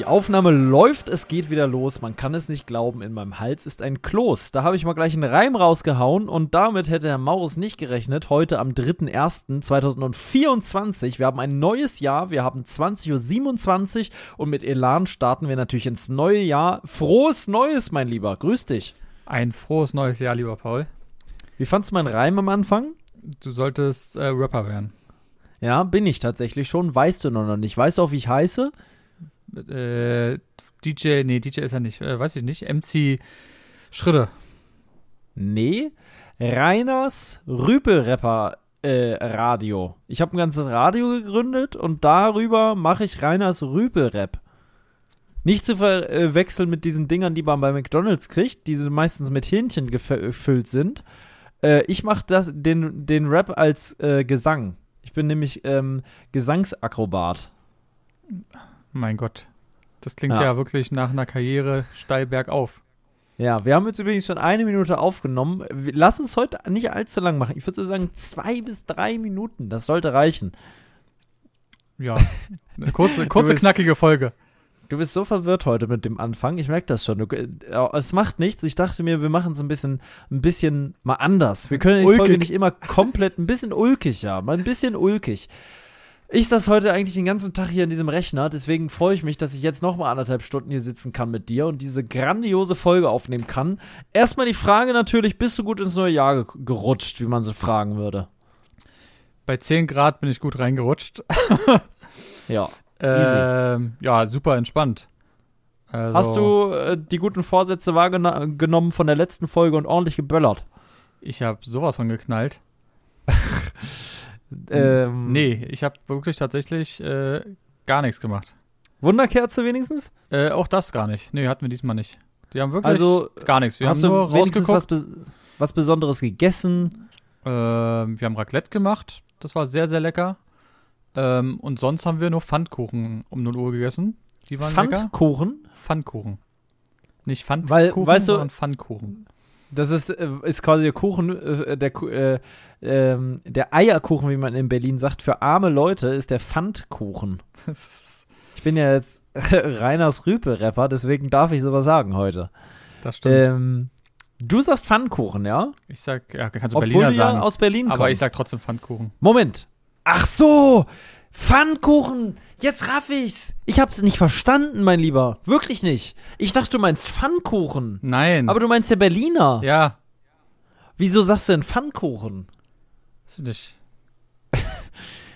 Die Aufnahme läuft, es geht wieder los. Man kann es nicht glauben, in meinem Hals ist ein Kloß. Da habe ich mal gleich einen Reim rausgehauen und damit hätte Herr Maurus nicht gerechnet. Heute am 3.1.2024. Wir haben ein neues Jahr, wir haben 20.27 Uhr und mit Elan starten wir natürlich ins neue Jahr. Frohes Neues, mein Lieber. Grüß dich. Ein frohes neues Jahr, lieber Paul. Wie fandst du meinen Reim am Anfang? Du solltest äh, Rapper werden. Ja, bin ich tatsächlich schon. Weißt du noch nicht. Weißt du auch, wie ich heiße? Äh, DJ, nee, DJ ist er nicht, äh, weiß ich nicht. MC Schritte. Nee, Reiners Rüpelrapper äh, Radio. Ich habe ein ganzes Radio gegründet und darüber mache ich Reiners Rüpelrap. Nicht zu verwechseln mit diesen Dingern, die man bei McDonalds kriegt, die meistens mit Hähnchen gefüllt sind. Äh, ich mache den, den Rap als äh, Gesang. Ich bin nämlich ähm, Gesangsakrobat. Mein Gott. Das klingt ja. ja wirklich nach einer Karriere steil bergauf. Ja, wir haben jetzt übrigens schon eine Minute aufgenommen. Lass uns heute nicht allzu lang machen. Ich würde so sagen, zwei bis drei Minuten. Das sollte reichen. Ja, eine kurze, kurze bist, knackige Folge. Du bist so verwirrt heute mit dem Anfang. Ich merke das schon. Du, äh, es macht nichts. Ich dachte mir, wir machen es ein bisschen, ein bisschen mal anders. Wir können die ulkig. Folge nicht immer komplett, ein bisschen ulkig, ja. Mal ein bisschen ulkig. Ich saß heute eigentlich den ganzen Tag hier in diesem Rechner, deswegen freue ich mich, dass ich jetzt nochmal anderthalb Stunden hier sitzen kann mit dir und diese grandiose Folge aufnehmen kann. Erstmal die Frage natürlich, bist du gut ins neue Jahr ge gerutscht, wie man so fragen würde? Bei 10 Grad bin ich gut reingerutscht. ja. Ähm, ja, super entspannt. Also Hast du äh, die guten Vorsätze wahrgenommen von der letzten Folge und ordentlich geböllert? Ich habe sowas von geknallt. Ähm, nee, ich habe wirklich tatsächlich äh, gar nichts gemacht. Wunderkerze wenigstens? Äh, auch das gar nicht. Nee, hatten wir diesmal nicht. Die haben wirklich also, gar nichts. Wir hast haben nur rausgeguckt. Was, Bes was Besonderes gegessen? Ähm, wir haben Raclette gemacht. Das war sehr, sehr lecker. Ähm, und sonst haben wir nur Pfannkuchen um 0 Uhr gegessen. Die waren Pfannkuchen? lecker. Pfannkuchen. Nicht Pfannkuchen, Weil, weißt du, sondern Pfannkuchen. Das ist, äh, ist quasi der Kuchen, äh, der, äh, ähm, der Eierkuchen, wie man in Berlin sagt. Für arme Leute ist der Pfandkuchen. Ich bin ja jetzt Reiners Rüpe-Rapper, deswegen darf ich sowas sagen heute. Das stimmt. Ähm, du sagst Pfannkuchen, ja? Ich sag, ja, kannst du Obwohl Berliner du ja sagen. aus Berlin aber kommst. ich sag trotzdem Pfannkuchen. Moment. Ach so! Pfannkuchen! Jetzt raff ich's! Ich hab's nicht verstanden, mein Lieber. Wirklich nicht. Ich dachte, du meinst Pfannkuchen. Nein. Aber du meinst der Berliner. ja, Wieso sagst du denn Pfannkuchen? ist nicht.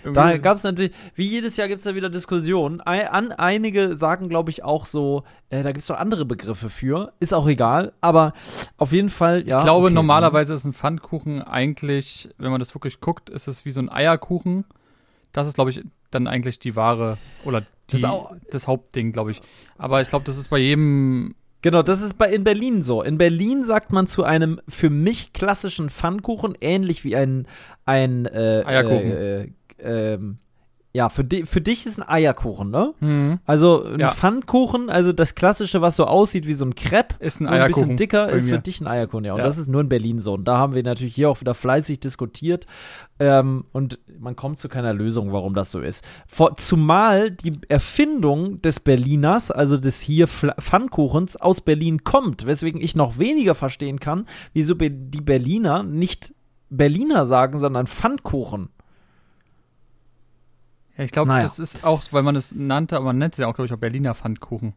Da Irgendwie- gab es natürlich, wie jedes Jahr gibt es da wieder Diskussionen. Ei- An, einige sagen, glaube ich, auch so, äh, da gibt es doch andere Begriffe für. Ist auch egal, aber auf jeden Fall, ja. ich glaube, okay. normalerweise ist ein Pfannkuchen eigentlich, wenn man das wirklich guckt, ist es wie so ein Eierkuchen. Das ist, glaube ich, dann eigentlich die Ware oder Das die, auch- das Hauptding, glaube ich. Aber ich glaube, das ist bei jedem Genau, das ist bei, in Berlin so. In Berlin sagt man zu einem für mich klassischen Pfannkuchen, ähnlich wie ein, ein äh, Eierkuchen. Äh, äh, ähm, ja, für, di für dich ist ein Eierkuchen, ne? Mhm. Also ein Ja. Pfannkuchen, also das klassische, was so aussieht wie so ein Crepe, ist ein nur ein Eierkuchen. bisschen dicker, ist für dich ein Eierkuchen, ja. Und Ja. das ist nur in Berlin so. Und da haben wir natürlich hier auch wieder fleißig diskutiert. Ähm, und man kommt zu keiner Lösung, warum das so ist. Vor, zumal die Erfindung des Berliners, also des hier Pfannkuchens, aus Berlin kommt. Weswegen ich noch weniger verstehen kann, wieso die Berliner nicht Berliner sagen, sondern Pfannkuchen. Ja, ich glaube, Naja. das ist auch, weil man es nannte, aber man nennt es ja auch, glaube ich, auch Berliner Pfannkuchen.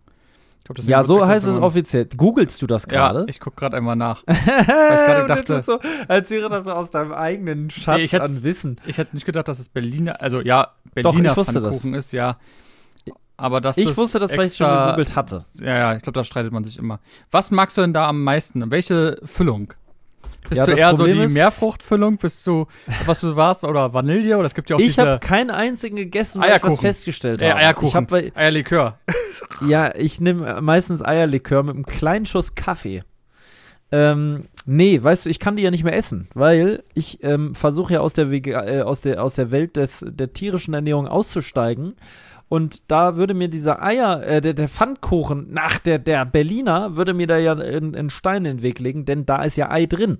Glaub, Ja, so heißt es offiziell. Googlest du das gerade? Ja, ich gucke gerade einmal nach. ich gerade dachte- so, als wäre das so aus deinem eigenen Schatz Nee, an Wissen. Ich hätte nicht gedacht, dass es Berliner, also ja, Doch, Berliner ich wusste das. Pfannkuchen ist, ja. Aber dass Ich das wusste das, weil ich schon extra- gegoogelt hatte. Ja, ja, ich glaube, da streitet man sich immer. Was magst du denn da am meisten? Welche Füllung? Bist Ja, du eher so Problem die ist- Meerfruchtfüllung? Bist du, was du warst, oder Vanille? Oder es gibt ja auch Ich habe keinen einzigen gegessen, weil ich was festgestellt äh, habe. Eierkuchen, Ich hab, bei- Eierlikör. ja, ich nehme meistens Eierlikör mit einem kleinen Schuss Kaffee. Ähm, nee, weißt du, ich kann die ja nicht mehr essen, weil ich ähm, versuche ja aus der, Vega äh, aus der aus der Welt des, der tierischen Ernährung auszusteigen. Und da würde mir dieser Eier, äh, der, der Pfannkuchen, nach der, der Berliner, würde mir da ja einen Stein in den Weg legen, denn da ist ja Ei drin.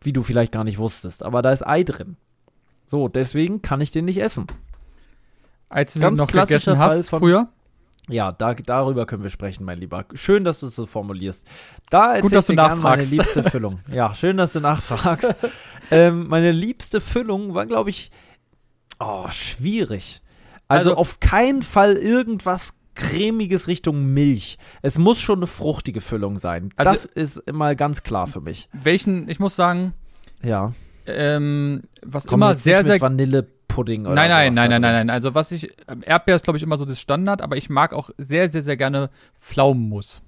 Wie du vielleicht gar nicht wusstest, aber da ist Ei drin. So, deswegen kann ich den nicht essen. Als du Ganz noch gegessen hast von, früher? Ja, da, darüber können wir sprechen, mein Lieber. Schön, dass du es so formulierst. Da Gut, dass du nachfragst. Meine liebste Füllung. ja, schön, dass du nachfragst. ähm, meine liebste Füllung war, glaube ich, oh, schwierig. Also, also auf keinen Fall irgendwas cremiges Richtung Milch. Es muss schon eine fruchtige Füllung sein. Also, das ist mal ganz klar für mich. Welchen, ich muss sagen, ja. Ähm, was Komm immer sehr, sehr. Vanillepudding oder Nein, nein, nein, nein, nein, nein. Also was ich, Erdbeer ist glaube ich immer so das Standard, aber ich mag auch sehr, sehr, sehr gerne Pflaumenmus.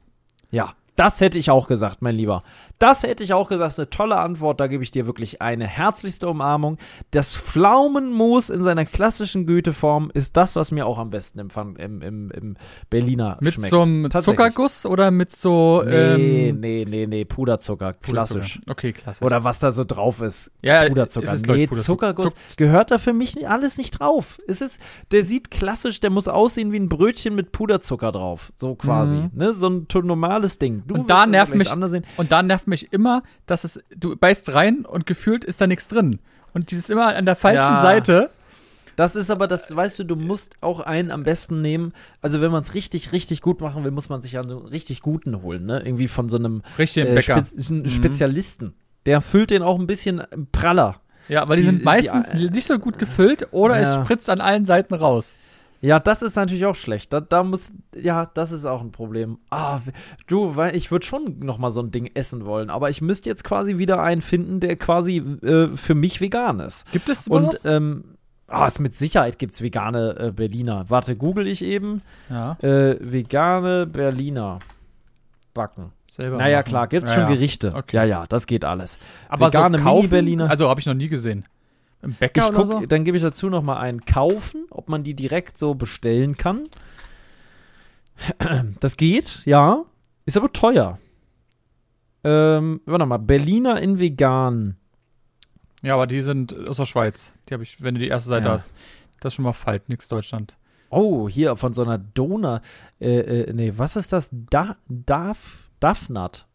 Ja, das hätte ich auch gesagt, mein Lieber. Das hätte ich auch gesagt, ist eine tolle Antwort. Da gebe ich dir wirklich eine herzlichste Umarmung. Das Pflaumenmus in seiner klassischen Güteform ist das, was mir auch am besten im, im, im, im Berliner mit schmeckt. Mit so einem Zuckerguss oder mit so. Nee, ähm, nee, nee, nee, Puderzucker. Klassisch. Puderzucker. Okay, klassisch. Oder was da so drauf ist. Ja, Puderzucker. Ist nee, Zuckerguss. Zuck gehört da für mich alles nicht drauf. Es ist, der sieht klassisch, der muss aussehen wie ein Brötchen mit Puderzucker drauf. So quasi. Mhm. Ne? So ein normales Ding. Du und da nervt mich. Und da nervt mich immer, dass es, du beißt rein und gefühlt ist da nichts drin. Und dieses immer an der falschen ja. Seite. Das ist aber das, weißt du, du musst auch einen am besten nehmen. Also wenn man es richtig, richtig gut machen will, muss man sich ja so einen richtig guten holen, ne? Irgendwie von so einem äh, Spe mhm. Spezialisten. Der füllt den auch ein bisschen prall. Ja, weil die, die sind meistens die, nicht so gut gefüllt oder ja. es spritzt an allen Seiten raus. Ja, das ist natürlich auch schlecht. Da, da muss, ja, das ist auch ein Problem. Ah, du, weil ich würde schon noch mal so ein Ding essen wollen, aber ich müsste jetzt quasi wieder einen finden, der quasi äh, für mich vegan ist. Gibt es Und ähm, Ah, oh, mit Sicherheit gibt es vegane äh, Berliner. Warte, google ich eben. Ja. Äh, vegane Berliner backen. Selber naja, machen. klar, gibt es ja, schon Gerichte. Okay. Ja, ja, das geht alles. Aber vegane so Mini-Berliner. Also habe ich noch nie gesehen. Im Bäcker ich guck, so? Dann gebe ich dazu noch mal einen kaufen, ob man die direkt so bestellen kann. Das geht, ja. Ist aber teuer. Ähm, warte mal, Berliner in vegan. Ja, aber die sind aus der Schweiz. Die habe ich, wenn du die erste Seite ja. hast. Das ist schon mal falsch, nix Deutschland. Oh, hier von so einer Donut. Äh, äh, nee, was ist das? Da, Daf, Dafnat.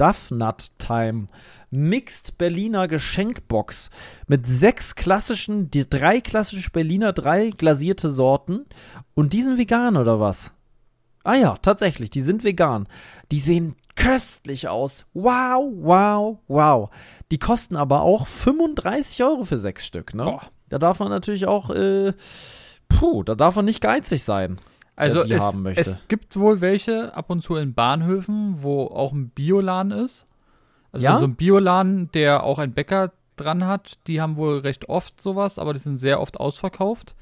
Duff Time. Mixed Berliner Geschenkbox mit sechs klassischen, die drei klassische Berliner, drei glasierte Sorten. Und die sind vegan oder was? Ah ja, tatsächlich, die sind vegan. Die sehen köstlich aus. Wow, wow, wow. Die kosten aber auch 35 Euro für sechs Stück, ne? Oh. Da darf man natürlich auch, äh, puh, da darf man nicht geizig sein. Also es, es, gibt wohl welche ab und zu in Bahnhöfen, wo auch ein Bioladen ist. Also ja? so ein Bioladen, der auch ein Bäcker dran hat, die haben wohl recht oft sowas, aber die sind sehr oft ausverkauft.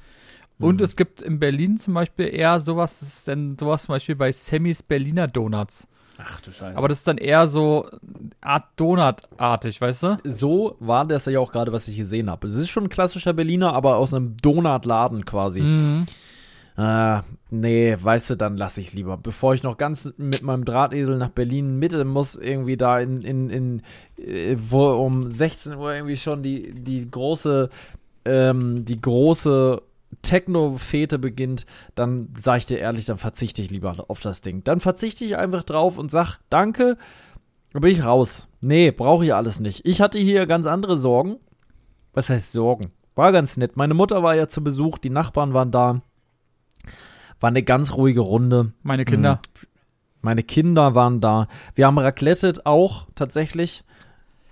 Mhm. Und es gibt in Berlin zum Beispiel eher sowas, das ist denn sowas zum Beispiel bei Sammys Berliner Donuts. Ach du Scheiße. Aber das ist dann eher so Art Donut-artig, weißt du? So war das ja auch gerade, was ich gesehen habe. Es ist schon ein klassischer Berliner, aber aus einem Donutladen quasi. Mhm. Äh, nee, weißt du, dann lasse ich lieber. Bevor ich noch ganz mit meinem Drahtesel nach Berlin Mitte muss, irgendwie da in, in, in äh, wo um 16 Uhr irgendwie schon die, die große, ähm, die große Techno-Fete beginnt, dann sage ich dir ehrlich, dann verzichte ich lieber auf das Ding. Dann verzichte ich einfach drauf und sag Danke, dann bin ich raus. Nee, brauche ich alles nicht. Ich hatte hier ganz andere Sorgen. Was heißt Sorgen? War ganz nett. Meine Mutter war ja zu Besuch, die Nachbarn waren da. War eine ganz ruhige Runde. Meine Kinder. Mhm. Meine Kinder waren da. Wir haben raclettet auch tatsächlich.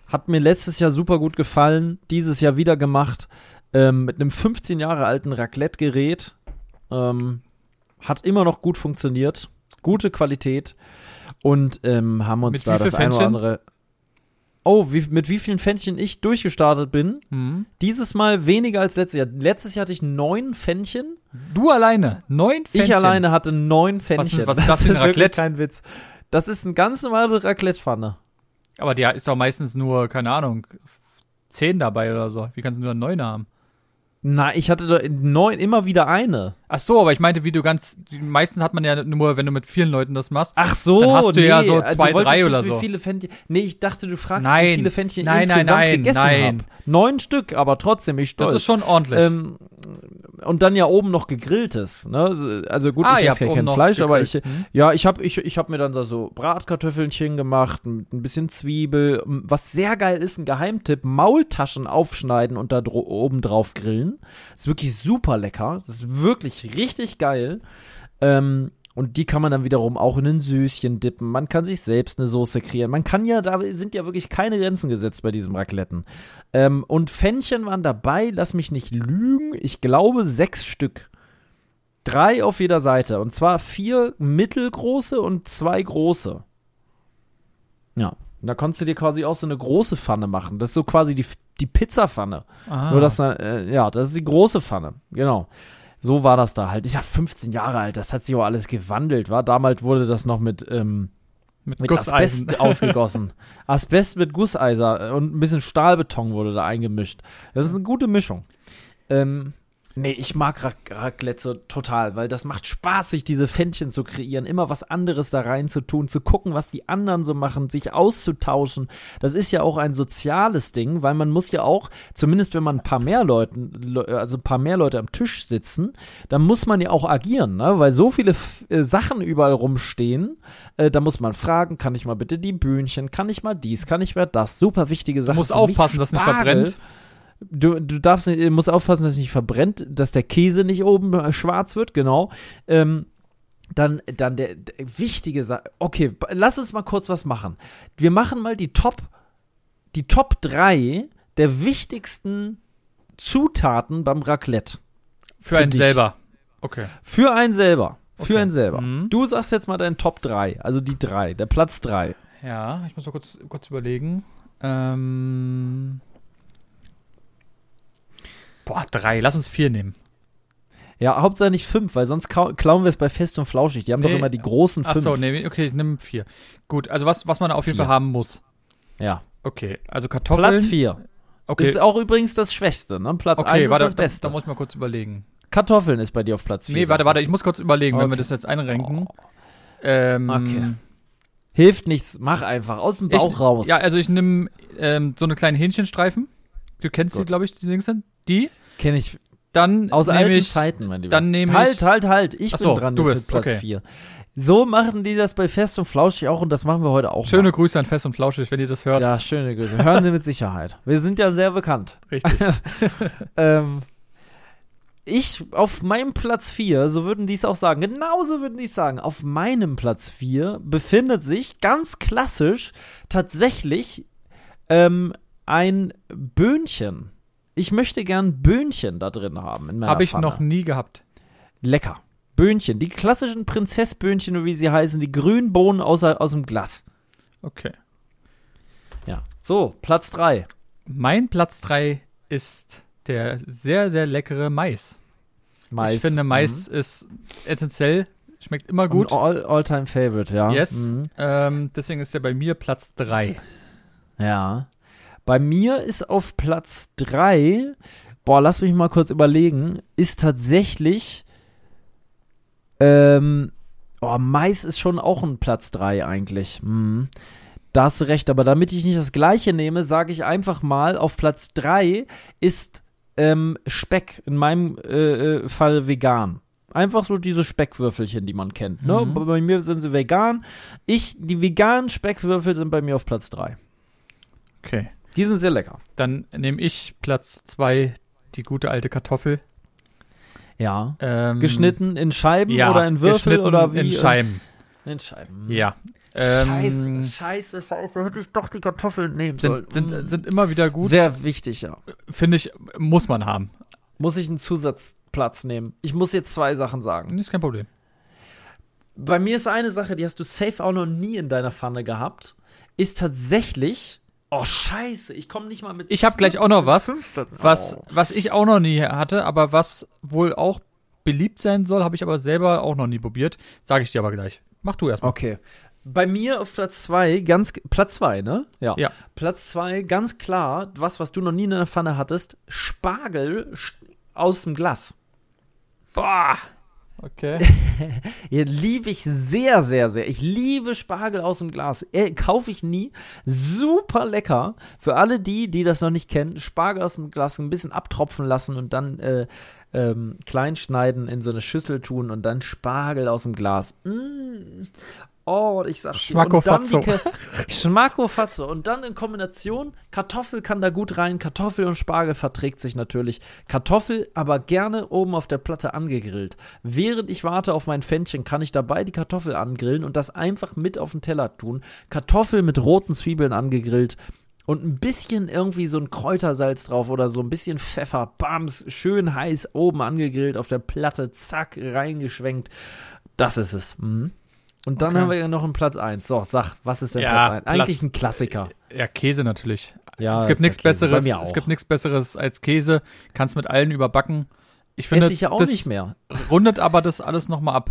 Hat mir letztes Jahr super gut gefallen. Dieses Jahr wieder gemacht. Ähm, mit einem 15 Jahre alten Raclette-Gerät. Ähm, hat immer noch gut funktioniert. Gute Qualität. Und ähm, haben uns mit da das eine oder andere oh, wie, mit wie vielen Pfännchen ich durchgestartet bin. Mhm. Dieses Mal weniger als letztes Jahr. Letztes Jahr hatte ich neun Pfännchen. Du alleine? Neun Pfännchen? Ich alleine hatte neun Pfännchen. Was ist, was ist das, das für ein Raclette? kein Witz. Das ist ein ganz normale Raclette-Pfanne. Aber die ist doch meistens nur, keine Ahnung, zehn dabei oder so. Wie kannst du nur neun haben? Na, ich hatte da neun immer wieder eine. Ach so, aber ich meinte, wie du ganz, meistens hat man ja nur, wenn du mit vielen Leuten das machst. Ach so, dann hast du nee, ja so zwei, drei oder wissen, so. Wie viele Fännchen, nee, ich dachte, du fragst, nein, wie viele Fännchen nein, ich insgesamt nein, nein, gegessen habe. Neun Stück, aber trotzdem, ich stolz. Das ist schon ordentlich. Ähm, und dann ja oben noch gegrilltes, ne? Also gut, ah, ich esse ja kein Fleisch, aber ich, hm? ja, ich habe ich, ich hab mir dann so Bratkartoffelchen gemacht, ein bisschen Zwiebel. Was sehr geil ist, ein Geheimtipp, Maultaschen aufschneiden und da oben drauf grillen. Ist wirklich super lecker. Das ist wirklich richtig geil. Ähm, und die kann man dann wiederum auch in ein Süßchen dippen. Man kann sich selbst eine Soße kreieren. Man kann ja, da sind ja wirklich keine Grenzen gesetzt bei diesem Racletten. Ähm, und Fännchen waren dabei, lass mich nicht lügen, ich glaube sechs Stück. Drei auf jeder Seite. Und zwar vier mittelgroße und zwei große. Ja. Da konntest du dir quasi auch so eine große Pfanne machen. Das ist so quasi die, die Pizzapfanne. Ah. Nur dass, äh, ja, das ist die große Pfanne. Genau. So war das da halt. Ich sag 15 Jahre alt, das hat sich auch alles gewandelt, war. Damals wurde das noch mit, ähm, mit, mit Asbest ausgegossen. Asbest mit Gusseiser und ein bisschen Stahlbeton wurde da eingemischt. Das ist eine gute Mischung. Ähm, Nee, ich mag Raclette so total, weil das macht Spaß, sich diese Fännchen zu kreieren, immer was anderes da rein zu tun, zu gucken, was die anderen so machen, sich auszutauschen. Das ist ja auch ein soziales Ding, weil man muss ja auch, zumindest wenn man ein paar mehr Leuten, also ein paar mehr Leute am Tisch sitzen, dann muss man ja auch agieren, ne? weil so viele äh, Sachen überall rumstehen, äh, da muss man fragen, kann ich mal bitte die Bühnchen, kann ich mal dies, kann ich mal das, super wichtige Sachen. Du musst aufpassen, dass nicht verbrennt. Du, du darfst nicht, musst aufpassen, dass es nicht verbrennt, dass der Käse nicht oben äh, schwarz wird, genau. Ähm, dann, dann der, der wichtige Sache. Okay, lass uns mal kurz was machen. Wir machen mal die Top, die Top 3 der wichtigsten Zutaten beim Raclette. Für, für einen dich. selber. Okay. Für einen selber. Für okay. einen selber. Mhm. Du sagst jetzt mal deinen Top 3, also die 3, der Platz 3. Ja, ich muss mal kurz, kurz überlegen. Ähm, Boah, drei. Lass uns vier nehmen. Ja, Hauptsache nicht fünf, weil sonst klauen wir es bei Fest und Flauschig. Die haben nee. doch immer die großen fünf. Achso, nee, okay, ich nehme vier. Gut, also was, was man auf jeden vier. Fall haben muss. Ja. Okay, also Kartoffeln. Platz vier. Okay. Das ist auch übrigens das Schwächste, ne? Platz okay, eins warte, ist das Beste. Da, da muss ich mal kurz überlegen. Kartoffeln ist bei dir auf Platz vier. Nee, warte, warte, ich muss kurz überlegen, okay. wenn wir das jetzt einrenken. Oh. Ähm, okay. Hilft nichts, mach einfach, aus dem Bauch ich, raus. Ja, also ich nehme ähm, so eine kleine Hähnchenstreifen. Du kennst Gut. die, glaube ich, die Dings sind. Die. Kenne ich. Dann aus alten ich, Zeiten, mein Lieber. Dann nehme halt, ich. Halt, halt, halt. Ich Achso, bin dran du bist, mit Platz okay. 4. So machen die das bei Fest und Flauschig auch und das machen wir heute auch. Schöne mal. Grüße an Fest und Flauschig, wenn ihr das hört. Ja, schöne Grüße. Hören Sie mit Sicherheit. Wir sind ja sehr bekannt. Richtig. ähm, ich auf meinem Platz 4, so würden die es auch sagen, genauso würden die es sagen, auf meinem Platz 4 befindet sich ganz klassisch tatsächlich ähm, ein Böhnchen. Ich möchte gern Böhnchen da drin haben. Habe ich noch nie gehabt. Lecker. Böhnchen, die klassischen Prinzessböhnchen, wie sie heißen, die grünen Bohnen aus, aus dem Glas. Okay. Ja. So, Platz 3. Mein Platz 3 ist der sehr, sehr leckere Mais. Mais. Ich finde, Mais mhm. ist essentiell, schmeckt immer gut. All-Time-Favorite, ja. Yes. Mhm. Ähm, deswegen ist er bei mir Platz 3. Ja. Bei mir ist auf Platz 3, boah, lass mich mal kurz überlegen, ist tatsächlich, ähm, oh, Mais ist schon auch ein Platz 3 eigentlich. Hm. Da hast du recht, aber damit ich nicht das gleiche nehme, sage ich einfach mal, auf Platz 3 ist ähm, Speck, in meinem äh, äh, Fall vegan. Einfach so diese Speckwürfelchen, die man kennt. Ne? Mhm. Bei mir sind sie vegan. Ich, die veganen Speckwürfel sind bei mir auf Platz 3. Okay. Die sind sehr lecker. Dann nehme ich Platz 2 die gute alte Kartoffel. Ja. Ähm, geschnitten in Scheiben ja, oder in Würfel oder wie? In Scheiben. In Scheiben. Ja. Scheiße, Ähm, scheiße, scheiße, hätte ich doch die Kartoffeln nehmen sollen. sind, sind, sind immer wieder gut. Sehr wichtig, ja. Finde ich, muss man haben. Muss ich einen Zusatzplatz nehmen? Ich muss jetzt zwei Sachen sagen. Ist kein Problem. Bei mir ist eine Sache, die hast du safe auch noch nie in deiner Pfanne gehabt, ist tatsächlich Oh, scheiße, ich komme nicht mal mit. Ich habe gleich auch noch was, was, Oh. was ich auch noch nie hatte, aber was wohl auch beliebt sein soll, habe ich aber selber auch noch nie probiert. Sage ich dir aber gleich. Mach du erstmal. Okay. Bei mir auf Platz 2, ganz Platz 2, ne? Ja. Ja. Platz 2, ganz klar, was, was du noch nie in der Pfanne hattest, Spargel aus dem Glas. Boah. Okay. liebe ich sehr, sehr, sehr. Ich liebe Spargel aus dem Glas. Äh, Kaufe ich nie. Super lecker. Für alle die, die das noch nicht kennen, Spargel aus dem Glas ein bisschen abtropfen lassen und dann äh, ähm, klein schneiden, in so eine Schüssel tun und dann Spargel aus dem Glas. Mm. Oh, ich sag Schmacko-Fatzo. Schmacko-Fatzo. Und dann in Kombination, Kartoffel kann da gut rein. Kartoffel und Spargel verträgt sich natürlich. Kartoffel aber gerne oben auf der Platte angegrillt. Während ich warte auf mein Pfännchen, kann ich dabei die Kartoffel angrillen und das einfach mit auf den Teller tun. Kartoffel mit roten Zwiebeln angegrillt und ein bisschen irgendwie so ein Kräutersalz drauf oder so ein bisschen Pfeffer, bams, schön heiß oben angegrillt auf der Platte, zack, reingeschwenkt. Das ist es. Mhm. Und dann okay. haben wir ja noch einen Platz 1. So, sag, was ist denn ja, Platz 1? Eigentlich Platz, ein Klassiker. Ja, Käse natürlich. Ja, es gibt nichts Besseres. Es gibt nichts Besseres als Käse. Kannst mit allen überbacken. Ich finde, Esse ich ja auch das nicht mehr. rundet aber das alles nochmal ab.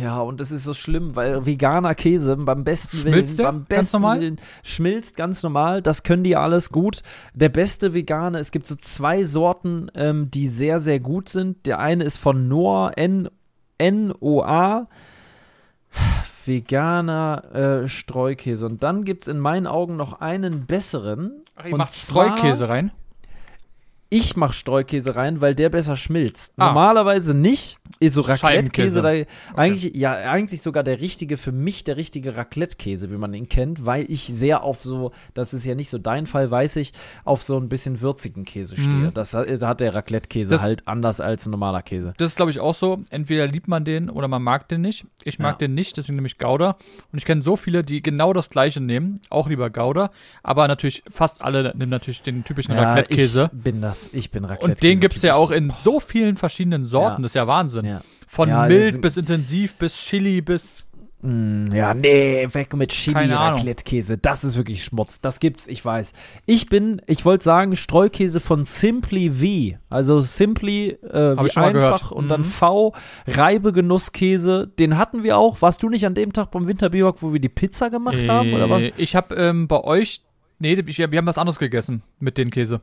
Ja, und das ist so schlimm, weil veganer Käse beim besten schmilzt Willen, beim besten ganz normal? Willen, schmilzt ganz normal. Das können die alles gut. Der beste Veganer, es gibt so zwei Sorten, ähm, die sehr, sehr gut sind. Der eine ist von Noah, N-O-A veganer äh, Streukäse. Und dann gibt es in meinen Augen noch einen besseren. Ach, ihr macht Streukäse rein? Ich mache Streukäse rein, weil der besser schmilzt. Ah. Normalerweise nicht. So Raclette-Käse, okay. eigentlich, ja, eigentlich sogar der richtige, für mich der richtige Raclette-Käse, wie man ihn kennt, weil ich sehr auf so, das ist ja nicht so dein Fall, weiß ich, auf so ein bisschen würzigen Käse stehe. Mhm. Das, da hat der Raclette-Käse halt anders als ein normaler Käse. Das ist, glaube ich, auch so. Entweder liebt man den oder man mag den nicht. Ich mag ja. den nicht, deswegen nehme ich Gouda. Und ich kenne so viele, die genau das gleiche nehmen, auch lieber Gouda. Aber natürlich, fast alle nehmen natürlich den typischen ja, Raclette-Käse. Ich bin das, ich bin Raclette. Und den gibt es ja auch in so vielen verschiedenen Sorten. Ja. Das ist ja Wahnsinn. Ja. Von ja, mild bis intensiv bis Chili bis mm, ja, nee, weg mit Chili Raclette-Käse. Das ist wirklich Schmutz. Das gibt's, ich weiß. Ich bin, ich wollte sagen, Streukäse von Simply V. Also Simply äh, wie einfach und mhm. dann V, Reibegenusskäse. Den hatten wir auch. Warst du nicht an dem Tag beim Winterbiwak, wo wir die Pizza gemacht äh, haben? Oder was? Ich habe ähm, bei euch, nee, wir haben was anderes gegessen mit dem Käse.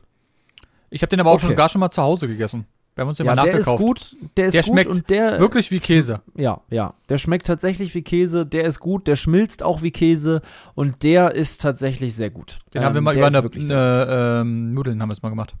Ich habe den aber auch okay. schon gar schon mal zu Hause gegessen. Wir haben uns den ja, mal nachgekauft. Der ist gut, der ist der gut schmeckt und der wirklich wie Käse. Ja, ja, der schmeckt tatsächlich wie Käse, der ist gut, der schmilzt auch wie Käse und der ist tatsächlich sehr gut. Den ähm, haben wir ähm, mal über eine, eine ähm, Nudeln haben wir es mal gemacht.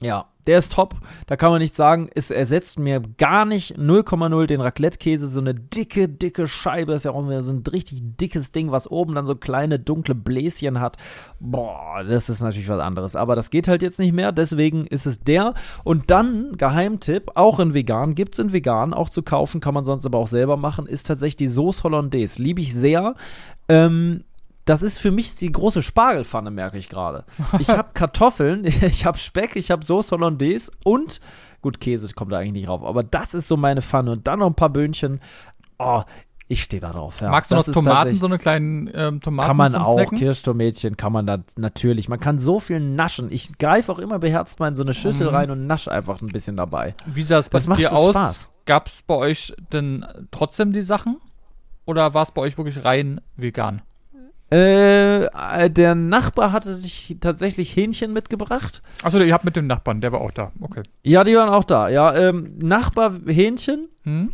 Ja, der ist top. Da kann man nicht sagen, es ersetzt mir gar nicht 0,0 den Raclette-Käse. So eine dicke, dicke Scheibe. Ist ja auch so ein richtig dickes Ding, was oben dann so kleine, dunkle Bläschen hat. Boah, das ist natürlich was anderes. Aber das geht halt jetzt nicht mehr. Deswegen ist es der. Und dann, Geheimtipp, auch in vegan, gibt es in vegan auch zu kaufen, kann man sonst aber auch selber machen, ist tatsächlich die Sauce Hollandaise. Liebe ich sehr. Ähm, das ist für mich die große Spargelpfanne, merke ich gerade. Ich habe Kartoffeln, ich habe Speck, ich habe Sauce Hollandaise und gut, Käse kommt da eigentlich nicht drauf, aber das ist so meine Pfanne und dann noch ein paar Böhnchen. Oh, ich stehe da drauf. Ja. Magst du das noch Tomaten, so eine kleinen ähm, Tomaten? Kann man auch, Snacken? Kirschtomätchen kann man da natürlich. Man kann so viel naschen. Ich greife auch immer beherzt mal in so eine Schüssel mhm. rein und nasche einfach ein bisschen dabei. Wie sah es bei dir aus? Gab es bei euch denn trotzdem die Sachen? Oder war es bei euch wirklich rein vegan? Äh, der Nachbar hatte sich tatsächlich Hähnchen mitgebracht. Achso, ihr habt mit dem Nachbarn, der war auch da. Okay. Ja, die waren auch da. Ja, ähm, Nachbar Hähnchen. Hm?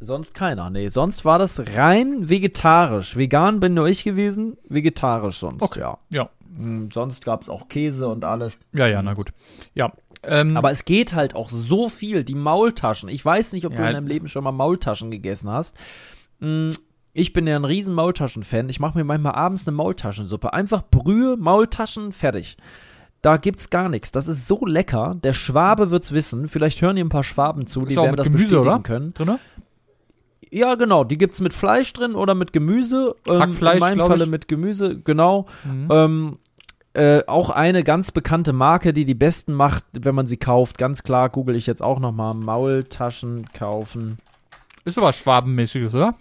Sonst keiner. Nee, sonst war das rein vegetarisch. Vegan bin nur ich gewesen, vegetarisch sonst, okay. ja. Ja. Hm, sonst gab es auch Käse und alles. Ja, ja, na gut. Ja. Ähm, Aber es geht halt auch so viel. Die Maultaschen. Ich weiß nicht, ob ja, du in deinem Leben schon mal Maultaschen gegessen hast. Hm, ich bin ja ein riesen Maultaschen-Fan. Ich mache mir manchmal abends eine Maultaschensuppe. Einfach Brühe, Maultaschen, fertig. Da gibt's gar nichts. Das ist so lecker. Der Schwabe wird's wissen. Vielleicht hören hier ein paar Schwaben zu, die werden das Gemüse, bestätigen oder? können. Drinne? Ja, genau. Die gibt's mit Fleisch drin oder mit Gemüse. Ähm, Hackfleisch, in meinem Falle ich. mit Gemüse, genau. Mhm. Ähm, äh, auch eine ganz bekannte Marke, die die besten macht, wenn man sie kauft. Ganz klar, google ich jetzt auch nochmal. Maultaschen kaufen. Ist aber Schwabenmäßiges, oder?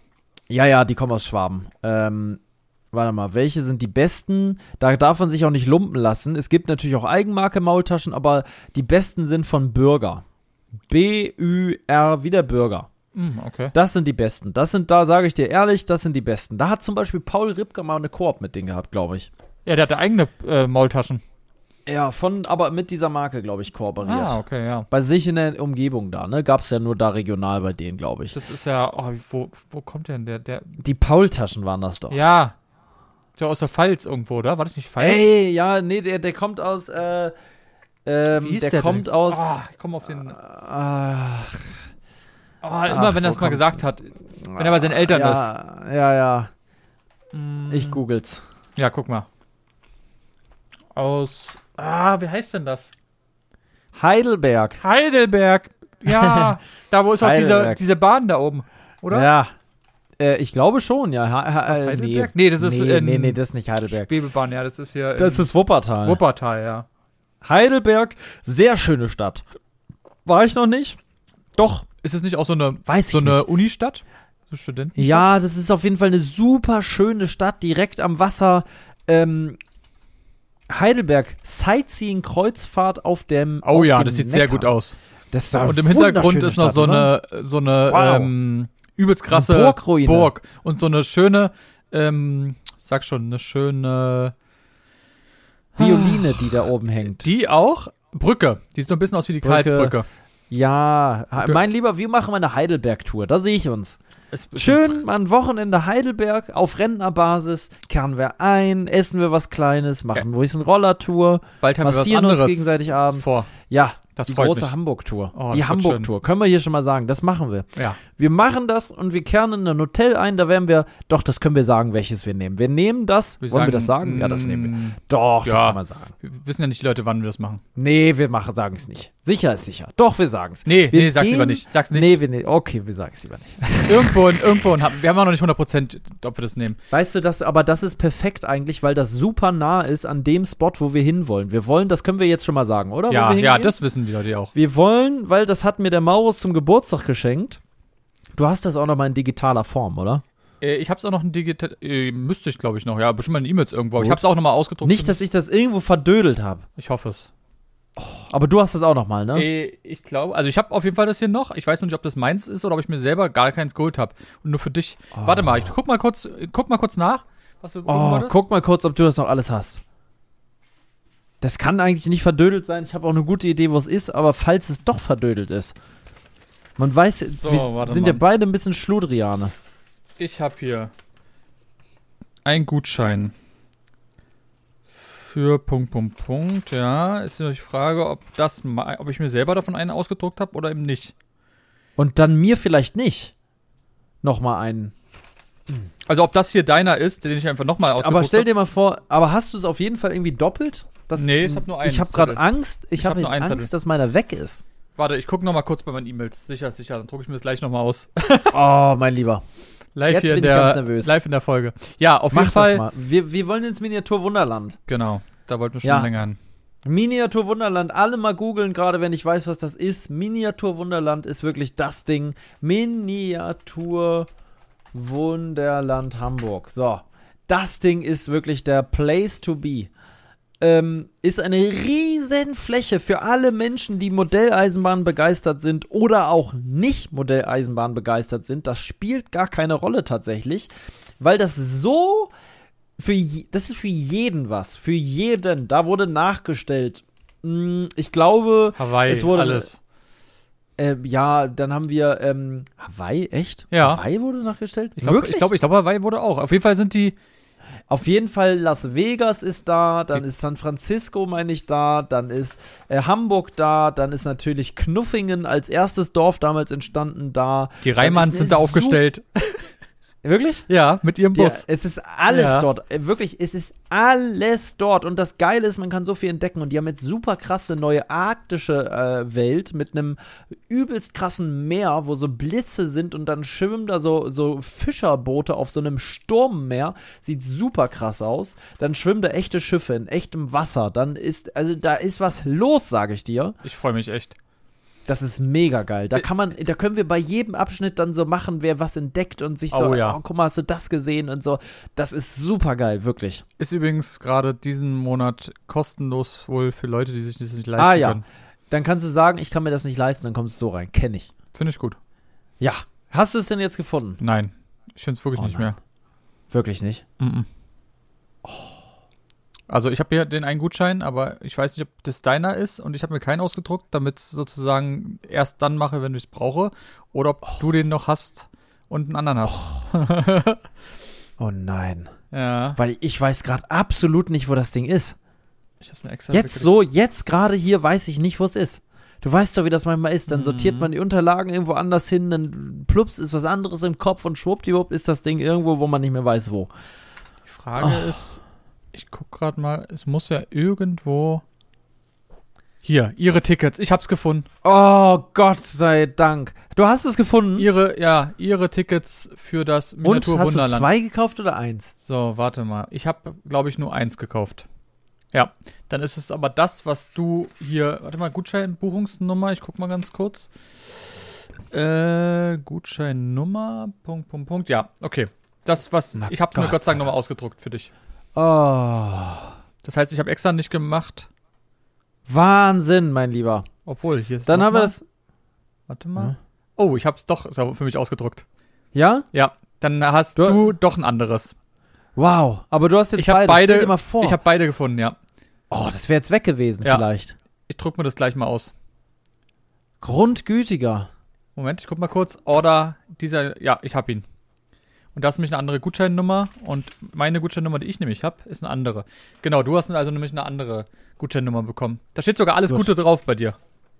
Ja, ja, die kommen aus Schwaben. Ähm, warte mal, welche sind die besten? Da darf man sich auch nicht lumpen lassen. Es gibt natürlich auch Eigenmarke Maultaschen, aber die besten sind von Bürger. B-Ü-R, wie der Bürger. Mm, okay. Das sind die besten. Das sind, da sage ich dir ehrlich, das sind die besten. Da hat zum Beispiel Paul Ripke mal eine Koop mit denen gehabt, glaube ich. Ja, der hatte eigene äh, Maultaschen. Ja, von, aber mit dieser Marke, glaube ich, kooperiert. Ah, okay, ja. Bei sich in der Umgebung da, ne? Gab es ja nur da regional bei denen, glaube ich. Das ist ja, oh, wo, wo kommt denn der, der? Die Paultaschen waren das doch. Ja. Ja, aus der Pfalz irgendwo, oder? War das nicht Pfalz? Ey, ja, nee, der, der kommt aus, äh, ähm, Wie ist der, der kommt denn? aus. Ah, ich komm auf den. Ach, Ah, immer Ach, wenn er es mal gesagt hat. Wenn er bei seinen Eltern ist. ja, Ja, ja. Mm. Ich googles. Ja, guck mal. Aus. Ah, wie heißt denn das? Heidelberg. Heidelberg. Ja, da wo ist auch diese, Heidelberg. diese Bahn da oben, oder? Ja. Äh, ich glaube schon, ja. Ha ha äh, Heidelberg? Nee. Nee, das ist nee, in- nee, nee, das ist nicht Heidelberg. Schwebebahn, ja, das ist hier in Das ist Wuppertal. Wuppertal, ja. Heidelberg, sehr schöne Stadt. War ich noch nicht? Doch, Ist es nicht auch so eine, weiß so ich eine nicht. Unistadt? So Studenten? Ja, das ist auf jeden Fall eine super schöne Stadt, direkt am Wasser. Ähm, Heidelberg, Sightseeing-Kreuzfahrt auf dem. Oh auf ja, dem das sieht sehr Neckar. gut aus. Das eine Und im Hintergrund ist noch Stadt, so eine, so eine Wow. ähm, übelst krasse Eine Burgruine. Burg. Und so eine schöne, ähm, sag schon, eine schöne Violine, die da oben hängt. Die auch? Brücke. Die sieht so ein bisschen aus wie die Brücke. Karlsbrücke. Ja, mein Lieber, wir machen mal eine Heidelberg-Tour. Da sehe ich uns. Schön mal ein Wochenende Heidelberg auf Rentnerbasis. Kehren wir ein, essen wir was Kleines, machen wir eine Rollertour. Bald haben wir was massieren uns anderes gegenseitig abends. vor. Ja, Das die große. Hamburg-Tour. Oh, die das Hamburg-Tour. Können wir hier schon mal sagen. Das machen wir. Ja. Wir machen das und wir kehren in ein Hotel ein. Da werden wir, doch, das können wir sagen, welches wir nehmen. Wir nehmen das. Wir Wollen wir das sagen? Ja, das nehmen wir. mm, Doch, das Ja. kann man sagen. Wir wissen ja nicht die Leute, wann wir das machen. Nee, wir machen, sagen es nicht. Sicher ist sicher. Doch, wir sagen es. Nee, Wir nee, sag's lieber nicht. Sag's nicht. Nee, wir, nee, okay, wir sagen es lieber nicht. Irgendwo, irgendwo, haben, wir haben auch noch nicht 100%, ob wir das nehmen. Weißt du, das, aber das ist perfekt eigentlich, weil das super nah ist an dem Spot, wo wir hinwollen. Wir wollen, das können wir jetzt schon mal sagen, oder? Ja, wir ja, das wissen die Leute auch. Wir wollen, weil das hat mir der Maurus zum Geburtstag geschenkt. Du hast das auch noch mal in digitaler Form, oder? Äh, ich hab's auch noch ein digital, äh, müsste ich glaube ich noch, ja, bestimmt mal in E-Mails irgendwo. Ich Gut. hab's auch noch mal ausgedruckt. Nicht, dass ich das irgendwo verdödelt habe. ich hoffe es. Aber du hast das auch noch mal, ne? Äh, ich glaube, also ich habe auf jeden Fall das hier noch. Ich weiß noch nicht, ob das meins ist oder ob ich mir selber gar keins geholt habe und nur für dich. Warte mal, ich guck mal kurz, guck mal kurz nach. Was du Oh, guck mal kurz, ob du das noch alles hast. Das kann eigentlich nicht verdödelt sein. Ich habe auch eine gute Idee, wo es ist, aber falls es doch verdödelt ist. Man weiß, So, wir sind mal. ja beide ein bisschen Schludriane. Ich habe hier einen Gutschein für Punkt Punkt Punkt. Ja, ist nur die Frage, ob das, ob ich mir selber davon einen ausgedruckt habe oder eben nicht. Und dann mir vielleicht nicht. Nochmal einen. Also ob das hier deiner ist, den ich einfach nochmal ausgedruckt Aber stell habe. dir mal vor, aber hast du es auf jeden Fall irgendwie doppelt? Das, Nee, ich hab nur einen Ich habe gerade. Angst, ich, Ich habe hab jetzt Angst, dass meiner weg ist. Warte, ich gucke nochmal kurz bei meinen E-Mails. Sicher, sicher. Dann drucke ich mir das gleich nochmal aus. Oh, mein Lieber. Live Jetzt bin ich ganz der, nervös. live in der Folge. Ja, auf Mach jeden Fall. das mal. Wir, wir wollen ins Miniatur Wunderland. Genau, da wollten wir schon Ja. länger hin. Miniatur Wunderland, alle mal googeln, gerade wenn ich weiß, was das ist. Miniatur Wunderland ist wirklich das Ding. Miniatur Wunderland Hamburg. So, das Ding ist wirklich der Place to be. Ähm, ist eine riesen Fläche für alle Menschen, die Modelleisenbahn begeistert sind oder auch nicht Modelleisenbahn begeistert sind. Das spielt gar keine Rolle tatsächlich, weil das so für je, das ist für jeden was, für jeden. Da wurde nachgestellt. Hm, Ich glaube, Hawaii, Es wurde- alles. äh, ja, dann haben wir ähm, Hawaii, echt? Ja. Hawaii wurde nachgestellt? Ich glaube, ich glaube, ich glaube, Hawaii wurde auch. Auf jeden Fall sind die. Auf jeden Fall Las Vegas ist da, dann Die- ist San Francisco, meine ich, da, dann ist äh, Hamburg da, dann ist natürlich Knuffingen als erstes Dorf damals entstanden da. Die Reimanns sind da aufgestellt. Wirklich? Ja, mit ihrem Ja, Bus. es ist alles Ja. dort. Äh, Wirklich, es ist alles dort. Und das Geile ist, man kann so viel entdecken. Und die haben jetzt super krasse neue arktische äh, Welt mit einem übelst krassen Meer, wo so Blitze sind und dann schwimmen da so, so Fischerboote auf so einem Sturmmeer. Sieht super krass aus. Dann schwimmen da echte Schiffe in echtem Wasser. Dann ist, also da ist was los, sage ich dir. Ich freue mich echt. Das ist mega geil. Äh, Da kann man, da können wir bei jedem Abschnitt dann so machen, wer was entdeckt und sich so, Oh ja. oh, guck mal, hast du das gesehen und so. Das ist super geil, wirklich. Ist übrigens gerade diesen Monat kostenlos wohl für Leute, die sich das nicht leisten Ah ja. können. Dann kannst du sagen, ich kann mir das nicht leisten, dann kommst du so rein. Kenn ich. Finde ich gut. Ja. Hast du es denn jetzt gefunden? Nein, ich finde es wirklich Oh nicht nein. mehr. Wirklich nicht. Mhm. Also ich habe hier den einen Gutschein, aber ich weiß nicht, ob das deiner ist und ich habe mir keinen ausgedruckt, damit es sozusagen erst dann mache, wenn ich es brauche. Oder ob oh. du den noch hast und einen anderen hast. Oh, oh nein. Ja. Weil ich weiß gerade absolut nicht, wo das Ding ist. Ich hab's mir extra Jetzt so, jetzt gerade hier weiß ich nicht, wo es ist. Du weißt doch, wie das manchmal ist. Dann sortiert mhm. man die Unterlagen irgendwo anders hin, dann plups ist was anderes im Kopf und schwuppdiwupp ist das Ding irgendwo, wo man nicht mehr weiß, wo. Die Frage oh. ist, ich guck gerade mal, es muss ja irgendwo. Hier, ihre Tickets. Ich hab's gefunden. Oh Gott sei Dank. Du hast es gefunden? Ihre, ja, ihre Tickets für das Miniatur Und, hast Wunderland. du zwei gekauft oder eins? So, warte mal. Ich habe, glaube ich, nur eins gekauft. Ja, dann ist es aber das, was du hier, warte mal, Gutscheinbuchungsnummer, ich guck mal ganz kurz. Äh, Gutscheinnummer, Punkt, Punkt, Punkt, ja, okay. Das, was, Na ich habe mir Gott sei Dank nochmal ausgedruckt für dich. Oh. Das heißt, ich habe extra nicht gemacht. Wahnsinn, mein Lieber. Obwohl, hier ist Dann haben wir das. Warte mal. Hm? Oh, ich habe es doch für mich ausgedruckt. Ja? Ja. Dann hast du, du doch ein anderes. Wow, aber du hast jetzt ich beide. beide immer vor. Ich habe beide gefunden, ja. Oh, das wäre jetzt weg gewesen ja. vielleicht. Ich druck mir das gleich mal aus. Grundgütiger. Moment, ich guck mal kurz. Order dieser, ja, ich habe ihn. Und das ist nämlich eine andere Gutscheinnummer und meine Gutscheinnummer, die ich nämlich habe, ist eine andere. Genau, du hast also nämlich eine andere Gutscheinnummer bekommen. Da steht sogar alles Gut. Gute drauf bei dir.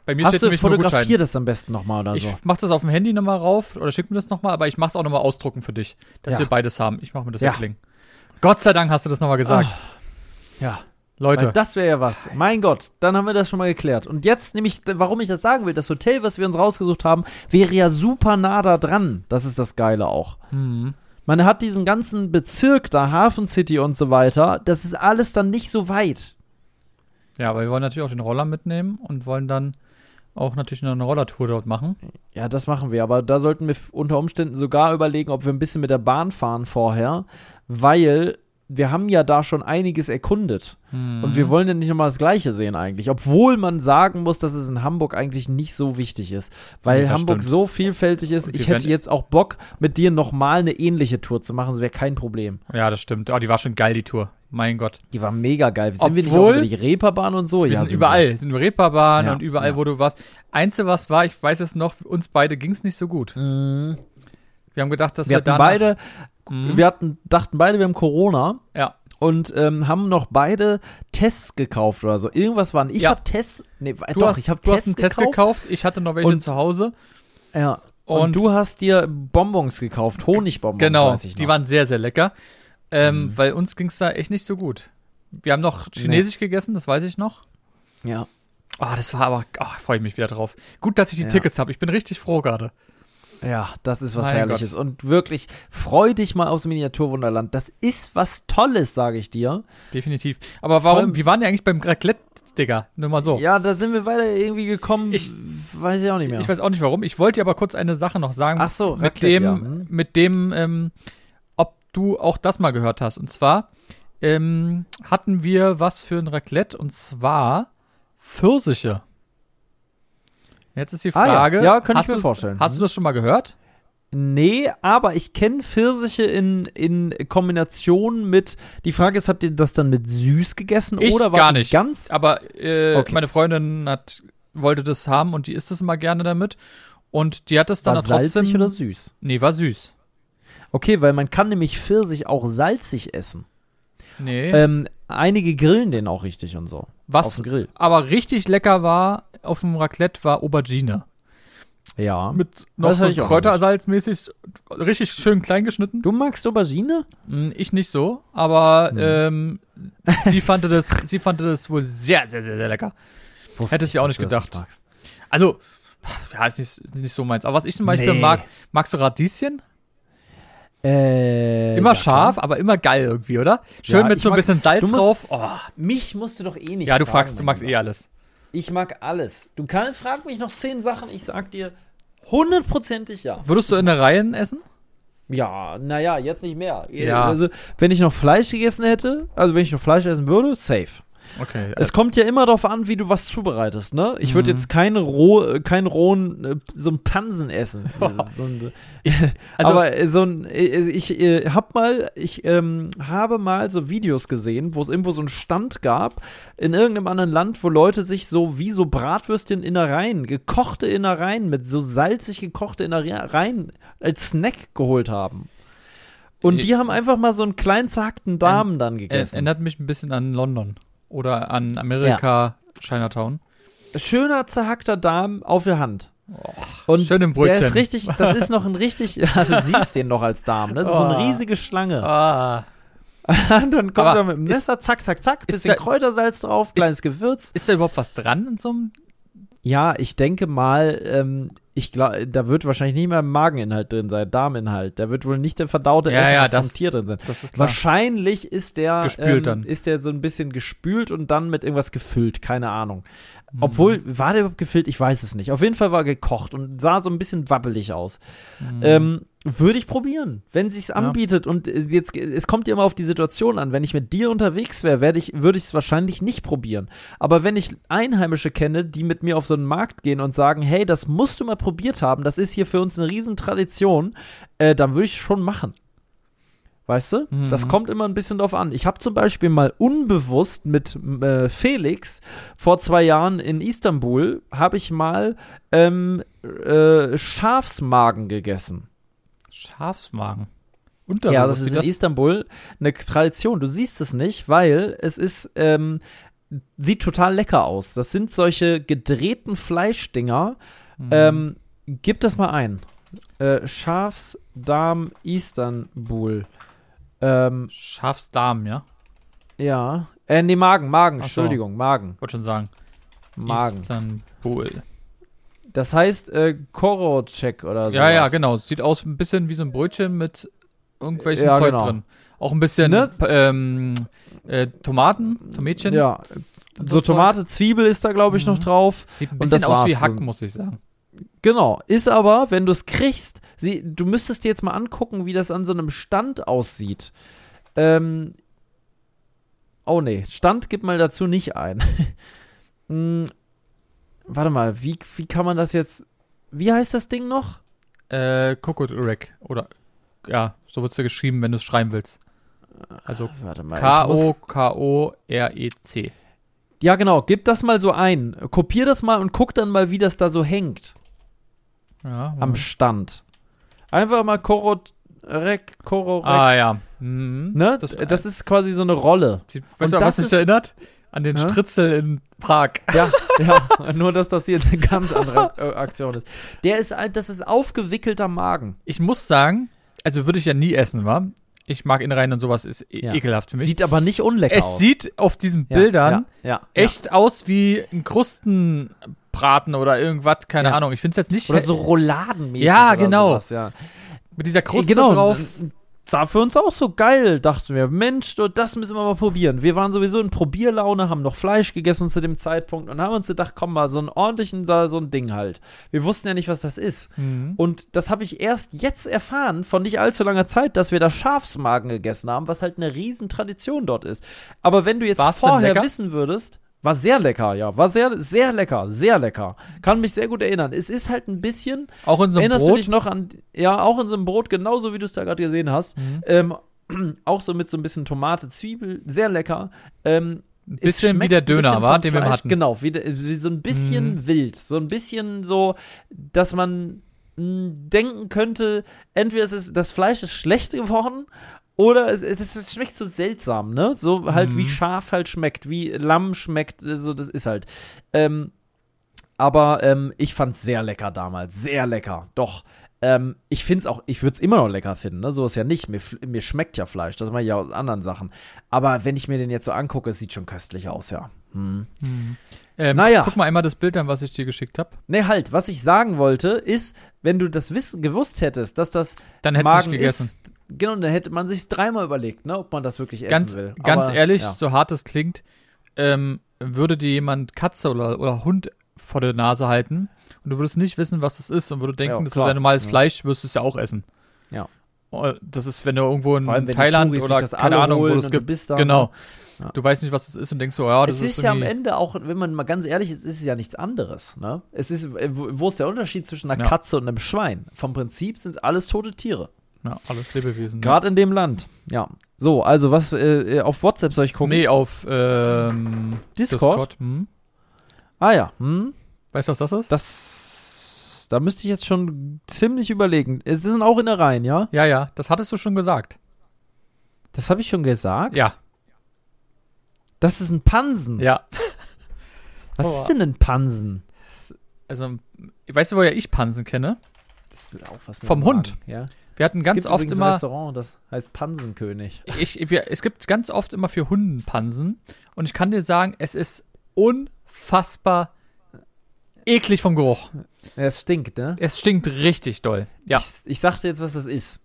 Bei mir Hast steht du fotografier das am besten nochmal oder ich so? Ich mach das auf dem Handy nochmal rauf oder schick mir das nochmal, aber ich mach's auch nochmal ausdrucken für dich, dass ja. wir beides haben. Ich mach mir das ja. weglegen. Gott sei Dank hast du das nochmal gesagt. Oh. Ja. Leute. Weil das wäre ja was. Mein Gott, dann haben wir das schon mal geklärt. Und jetzt nämlich, warum ich das sagen will, das Hotel, was wir uns rausgesucht haben, wäre ja super nah da dran. Das ist das Geile auch. Mhm. Man hat diesen ganzen Bezirk da, Hafen City und so weiter. Das ist alles dann nicht so weit. Ja, aber wir wollen natürlich auch den Roller mitnehmen und wollen dann auch natürlich noch eine Rollertour dort machen. Ja, das machen wir. Aber da sollten wir unter Umständen sogar überlegen, ob wir ein bisschen mit der Bahn fahren vorher, weil wir haben ja da schon einiges erkundet. Mhm. Und wir wollen ja nicht nochmal das Gleiche sehen eigentlich. Obwohl man sagen muss, dass es in Hamburg eigentlich nicht so wichtig ist. Weil ja, Hamburg stimmt. so vielfältig ist. Ich hätte jetzt auch Bock, mit dir nochmal eine ähnliche Tour zu machen. Das wäre kein Problem. Ja, das stimmt. Oh, die war schon geil, die Tour. Mein Gott. Die war mega geil. Sind Obwohl, wir nicht auch über die Reeperbahn und so? Wir ja, sind, sind überall. Wir sind über Reeperbahn ja, und überall, ja. wo du warst. Einzige, was war, ich weiß es noch, uns beide ging es nicht so gut. Mhm. Wir haben gedacht, dass wir, wir beide, mhm. wir hatten, dachten beide, wir haben Corona. Ja und ähm, haben noch beide Tests gekauft oder so. Irgendwas waren. Ich ja. habe Tests. Nee, du doch, hast, ich habe Tests einen gekauft. Test gekauft. Ich hatte noch welche und, zu Hause. Ja. Und, und, du hast dir Bonbons gekauft, Honigbonbons. Genau. die waren sehr, sehr lecker. Ähm, mhm. Weil uns ging es da echt nicht so gut. Wir haben noch Chinesisch nee. gegessen, das weiß ich noch. Ja. Ah, oh, das war aber, oh, freue ich mich wieder drauf. Gut, dass ich die ja. Tickets habe. Ich bin richtig froh gerade. Ja, das ist was mein Herrliches. Gott. Und wirklich, freu dich mal aufs Miniaturwunderland. Das ist was Tolles, sage ich dir. Definitiv. Aber warum, wie waren die eigentlich beim Raclette? Digga, nur mal so. Ja, da sind wir weiter irgendwie gekommen. Ich weiß ich auch nicht mehr. Ich weiß auch nicht warum. Ich wollte dir aber kurz eine Sache noch sagen. Ach so, mit Raclette, dem, ja. hm. mit dem, ähm, ob du auch das mal gehört hast. Und zwar ähm, hatten wir was für ein Raclette und zwar Pfirsiche. Jetzt ist die Frage. Ah, ja. ja, könnte ich mir du, vorstellen. Hast du das schon mal gehört? Nee, aber ich kenne Pfirsiche in, in Kombination mit. Die Frage ist, habt ihr das dann mit süß gegessen ich oder was gar nicht? Ganz. Aber äh, okay. meine Freundin hat, wollte das haben und die isst es immer gerne damit. Und die hat es dann war trotzdem. Salzig oder süß? Nee, war süß. Okay, weil man kann nämlich Pfirsich auch salzig essen. Nee. Ähm, einige grillen den auch richtig und so. Was aber richtig lecker war auf dem Raclette war Aubergine. Ja. Mit noch das so Kräutersalzmäßig richtig schön klein geschnitten. Du magst Aubergine? Hm, ich nicht so, aber hm. ähm, sie, fand das, sie fand das wohl sehr, sehr, sehr, sehr lecker. Wusste Hätte sie auch nicht gedacht. Also, ja, ist nicht, nicht so meins. Aber was ich zum Beispiel nee. mag, magst du Radieschen? Äh, immer scharf, aber immer geil irgendwie, oder? Schön ja, mit so ein bisschen Salz musst, drauf. Oh. Mich musst du doch eh nicht Ja, du fragen, fragst, du magst eh alles. Ich mag alles. Du kannst, frag mich noch zehn Sachen, ich sag dir hundertprozentig ja. Würdest du in der Reihe essen? Ja, naja, jetzt nicht mehr. Ja. Also, wenn ich noch Fleisch gegessen hätte, also wenn ich noch Fleisch essen würde, safe. Okay. Es kommt ja immer darauf an, wie du was zubereitest, ne? Ich würde mhm. jetzt keinen roh, keinen rohen, äh, so ein Pansen essen. so ein, also, aber äh, so ein, äh, ich, ich hab mal, ich ähm, habe mal so Videos gesehen, wo es irgendwo so einen Stand gab in irgendeinem anderen Land, wo Leute sich so wie so Bratwürstchen Innereien, gekochte Innereien mit so salzig gekochte Innereien als Snack geholt haben. Und die haben einfach mal so einen kleinen zackten Darm dann gegessen. Erinnert mich ein bisschen an London oder an Amerika, ja. Chinatown. Schöner zerhackter Darm auf der Hand. Oh, und schön im Brötchen. Der ist richtig, das ist noch ein richtig, ja, du siehst den noch als Darm, ne? Das ist oh. so eine oh. riesige Schlange. Oh. dann kommt er mit dem Messer, zack, zack, zack, bisschen da, Kräutersalz drauf, kleines ist, Gewürz. Ist da überhaupt was dran in so einem? Ja, ich denke mal, ähm, ich glaube, da wird wahrscheinlich nicht mehr Mageninhalt drin sein, Darminhalt. Da wird wohl nicht der verdaute ja, ja, das, Tier drin sein. Ist wahrscheinlich ist der gespült ähm, dann. ist der so ein bisschen gespült und dann mit irgendwas gefüllt, keine Ahnung. Mhm. Obwohl, war der überhaupt gefüllt? Ich weiß es nicht. Auf jeden Fall war er gekocht und sah so ein bisschen wabbelig aus. Mhm. Ähm, würde ich probieren, wenn sich's anbietet. Ja. Und jetzt, es kommt ja immer auf die Situation an. Wenn ich mit dir unterwegs wäre, ich, würde ich es wahrscheinlich nicht probieren. Aber wenn ich Einheimische kenne, die mit mir auf so einen Markt gehen und sagen, hey, das musst du mal probiert haben, das ist hier für uns eine Riesentradition, äh, dann würde ich es schon machen. Weißt du? Mhm. Das kommt immer ein bisschen drauf an. Ich habe zum Beispiel mal unbewusst mit äh, Felix vor zwei Jahren in Istanbul, habe ich mal ähm, äh, Schafsmagen gegessen. Schafsmagen. Unterbewusst. Ja, das ist in das? Istanbul eine Tradition. Du siehst es nicht, weil es ist, ähm, sieht total lecker aus. Das sind solche gedrehten Fleischdinger. Mhm. Ähm, gib das mal ein. Äh, Schafsdarm Istanbul. Ähm, Schafsdarm, ja? Ja. Äh, nee, Magen, Magen, so. Entschuldigung, Magen. Wollte schon sagen. Magen. Istanbul. Das heißt äh, Korocek oder so. Ja, ja, genau. Sieht aus ein bisschen wie so ein Brötchen mit irgendwelchen ja, Zeug genau. drin. Auch ein bisschen ne? ähm, äh, Tomaten, Tomätchen. Ja. So, Tomate, Zwiebel ist da, glaube ich, mhm. noch drauf. Sieht ein bisschen aus wie Hack, muss ich sagen. Genau. Ist aber, wenn du es kriegst, sie, du müsstest dir jetzt mal angucken, wie das an so einem Stand aussieht. Ähm, oh nee, Stand gib mal dazu nicht ein. warte mal, wie, wie kann man das jetzt. Wie heißt das Ding noch? Äh, Kokoturek. Oder. Ja, so wird es ja geschrieben, wenn du es schreiben willst. Also K-O-K-O-R-E-C. Ja, genau. Gib das mal so ein. Kopier das mal und guck dann mal, wie das da so hängt. Ja, am Stand. Einfach mal Kororek, Kororek. Ah, ja. Mhm. Ne? Das, das, ist quasi so eine Rolle. Weißt du, was mich erinnert? An den ja? Stritzel in Prag. Ja, ja. Nur, dass das hier eine ganz andere äh, Aktion ist. Der ist, das ist aufgewickelter Magen. Ich muss sagen, also würde ich ja nie essen, wa? Ich mag Innereien und sowas, ist e ja. ekelhaft für mich. Sieht aber nicht unlecker es aus. Es sieht auf diesen Bildern echt aus wie ein Krustenbraten oder irgendwas, keine Ahnung. Ich finde es jetzt nicht. Oder so Rouladenmäßig. Ja, genau. Sowas, ja. Mit dieser Kruste genau. drauf sah für uns auch so geil, dachten wir. Mensch, das müssen wir mal probieren. Wir waren sowieso in Probierlaune, haben noch Fleisch gegessen zu dem Zeitpunkt und haben uns gedacht, komm mal, so einen ordentlichen, so ein Ding halt. Wir wussten ja nicht, was das ist. Mhm. Und das habe ich erst jetzt erfahren, von nicht allzu langer Zeit, dass wir da Schafsmagen gegessen haben, was halt eine Riesentradition dort ist. Aber wenn du jetzt War's vorher wissen würdest, war sehr lecker, ja. War sehr, sehr lecker, sehr lecker. Kann mich sehr gut erinnern. Es ist halt ein bisschen. Auch in so einem erinnerst Brot? du dich noch an. Ja, auch in so einem Brot, genauso wie du es da gerade gesehen hast. Mhm. Ähm, auch so mit so ein bisschen Tomate, Zwiebel, sehr lecker. Ähm, ein bisschen wie der Döner war, den wir hatten. Genau, wie, wie so ein bisschen mhm. wild. So ein bisschen so, dass man denken könnte, entweder ist es, das Fleisch ist schlecht geworden oder es, es, es, schmeckt so seltsam, ne? So halt mhm. wie Schaf halt schmeckt, wie Lamm schmeckt, so das ist halt. Ähm, aber ähm, ich fand's sehr lecker damals, sehr lecker. Doch. Ähm, ich find's auch, ich würde es immer noch lecker finden, ne? So ist ja nicht. Mir, mir schmeckt ja Fleisch, das mache ich ja aus anderen Sachen. Aber wenn ich mir den jetzt so angucke, es sieht schon köstlich aus, ja. Hm. Mhm. Ähm, naja. Guck mal einmal das Bild an, was ich dir geschickt habe. Nee, halt, was ich sagen wollte, ist, wenn du das wiss gewusst hättest, dass das Dann Magen gegessen. ist, Genau, dann hätte man sich dreimal überlegt, ne, ob man das wirklich essen ganz, will. Ganz Aber, ehrlich, ja. so hart es klingt, ähm, würde dir jemand Katze oder, oder Hund vor der Nase halten und du würdest nicht wissen, was das ist und würde denken, ja, das wäre normales ja. Fleisch, wirst du es ja auch essen. Ja. Oh, das ist, wenn du irgendwo in allem, Thailand oder keine Ahnung, wo es gibt. Da, genau. Ja. Du weißt nicht, was es ist und denkst so, ja, das es ist, ist ja am Ende auch, wenn man mal ganz ehrlich ist, ist es ja nichts anderes. Ne? Es ist, äh, wo ist der Unterschied zwischen einer. Katze und einem Schwein? Vom Prinzip sind es alles tote Tiere. Ja, alles Lebewesen. Gerade in dem Land. Ja. So, also was äh, auf WhatsApp soll ich gucken? Nee, auf ähm, Discord. Discord. Hm. Ah ja. Hm. Weißt du, was das ist? Das, da müsste ich jetzt schon ziemlich überlegen. Es sind auch in der Reihen, ja? Ja, ja. Das hattest du schon gesagt. Das habe ich schon gesagt? Ja. Das ist ein Pansen. Ja. Was oh. ist denn ein Pansen? Also, weißt du, woher ich Pansen kenne? Das ist auch was Vom Hund. Ja. Wir hatten ganz es gibt oft immer. Ein Restaurant, das heißt Pansenkönig. Ich, wir, es gibt ganz oft immer für Hunden Pansen. Und ich kann dir sagen, es ist unfassbar eklig vom Geruch. Es stinkt, ne? Es stinkt richtig doll. Ja. Ich, ich sagte jetzt, was das ist.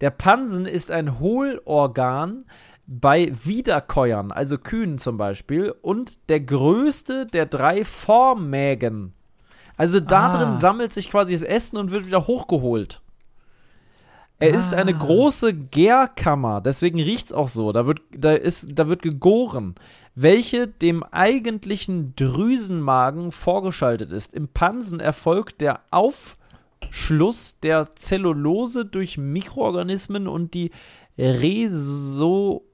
Der Pansen ist ein Hohlorgan bei Wiederkäuern, also Kühen zum Beispiel, und der größte der drei Vormägen. Also da ah. drin sammelt sich quasi das Essen und wird wieder hochgeholt. Er ah. ist eine ah. große Gärkammer, deswegen riecht es auch so. Da wird, da, ist, da wird gegoren, welche dem eigentlichen Drüsenmagen vorgeschaltet ist. Im Pansen erfolgt der Aufschluss der Zellulose durch Mikroorganismen und die Reso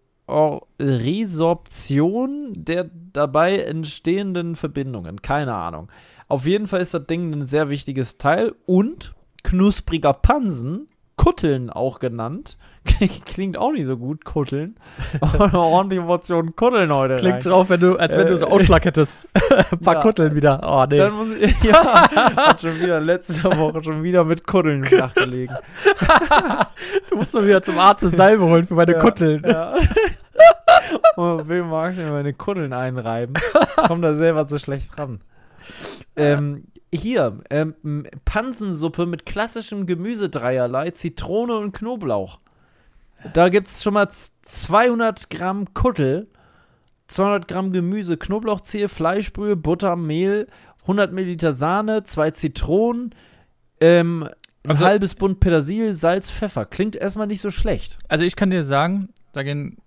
Resorption der dabei entstehenden Verbindungen. Keine Ahnung. Auf jeden Fall ist das Ding ein sehr wichtiges Teil und knuspriger Pansen Kutteln auch genannt. Klingt auch nicht so gut, Kutteln. Aber eine ordentliche Portion Kutteln heute. Klingt rein. drauf, wenn du, als wenn du so äh, Ausschlag hättest. Ein paar ja. Kutteln wieder. Oh, nee. Dann muss ich, ja, hat schon wieder letzte Woche schon wieder mit Kutteln nachgelegen. du musst mal wieder zum Arzt eine Salbe holen für meine ja, Kutteln. Ja. Und will mag mir meine Kutteln einreiben. Kommt da selber so schlecht ran. Ähm, hier, ähm, Pansensuppe mit klassischem Gemüse dreierlei, Zitrone und Knoblauch. Da gibt es schon mal 200 Gramm Kuttel, 200 Gramm Gemüse, Knoblauchzehe, Fleischbrühe, Butter, Mehl, 100 Milliliter Sahne, zwei Zitronen, ähm, ein also, halbes Bund Petersil, Salz, Pfeffer. Klingt erstmal nicht so schlecht. Also ich kann dir sagen, da gehen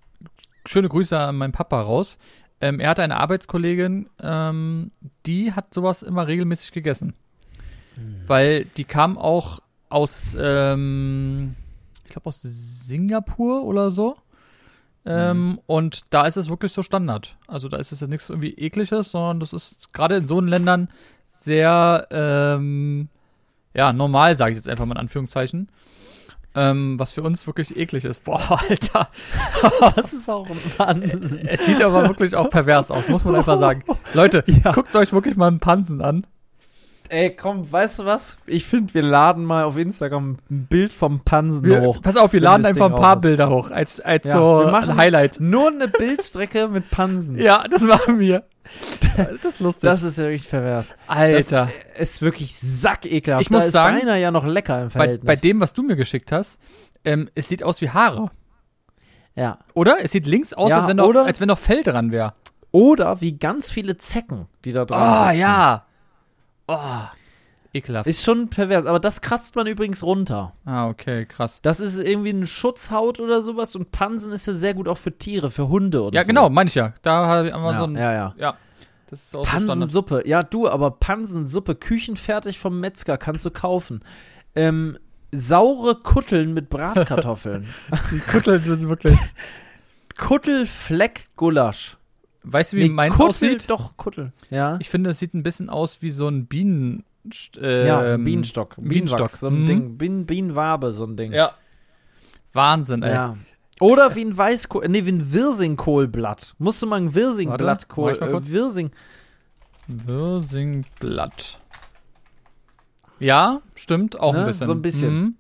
schöne Grüße an meinen Papa raus. Ähm, er hatte eine Arbeitskollegin, ähm, die hat sowas immer regelmäßig gegessen. Mhm. Weil die kam auch aus, ähm, ich glaube aus Singapur oder so. Ähm, mhm. Und da ist es wirklich so Standard. Also da ist es ja nichts irgendwie ekliges, sondern das ist gerade in so einen Ländern sehr, ähm, ja, normal, sage ich jetzt einfach mal in Anführungszeichen. Ähm, was für uns wirklich eklig ist. Boah, Alter. das ist auch ein Pansen. Es sieht aber wirklich auch pervers aus, muss man einfach sagen. Leute, ja. guckt euch wirklich mal einen Pansen an. Ey, komm, weißt du was? Ich finde, wir laden mal auf Instagram ein Bild vom Pansen wir, hoch. Pass auf, wir laden einfach ein paar Bilder hoch, als, als ja, so wir machen ein Highlight. Nur eine Bildstrecke mit Pansen. Ja, das machen wir. Das ist lustig. Das ist ja wirklich pervers. Alter. Das ist wirklich sackekelhaft. Ich muss da sagen, ist deiner ja noch lecker im Verhältnis. Bei, bei dem, was du mir geschickt hast, ähm, es sieht aus wie Haare. Ja. Oder? Es sieht links aus, ja, als, wenn noch, als wenn noch Fell dran wäre. Oder wie ganz viele Zecken, die da dran oh, sitzen. ja. Oh, ekelhaft. Ist schon pervers, aber das kratzt man übrigens runter. Ah, okay, krass. Das ist irgendwie eine Schutzhaut oder sowas und Pansen ist ja sehr gut auch für Tiere, für Hunde oder ja, so. Ja, genau, meine ich ja. Da haben wir ja, so ein. Ja, ja. ja. Das ist auch Pansensuppe. Ja, du, aber Pansensuppe, küchenfertig vom Metzger, kannst du kaufen. Ähm, saure Kutteln mit Bratkartoffeln. Die Kutteln sind wirklich. Kuttelfleck-Gulasch. Weißt du, wie nee, meins Kuttel, aussieht? Doch, Kuttel. Ja. Ich finde, es sieht ein bisschen aus wie so ein Bienen. Äh, ja, Bienenstock. Bienenstock. So ein mhm. Ding. Bien, Bienenwabe, so ein Ding. Ja. Wahnsinn, ey. Ja. Oder wie ein Weißkohl, nee, wie ein Wirsingkohlblatt. Musst du mal ein Wirsingblattkohl, äh, Wirsing. Wirsingblatt. Ja, stimmt, auch ne? ein bisschen. So ein bisschen. Mhm.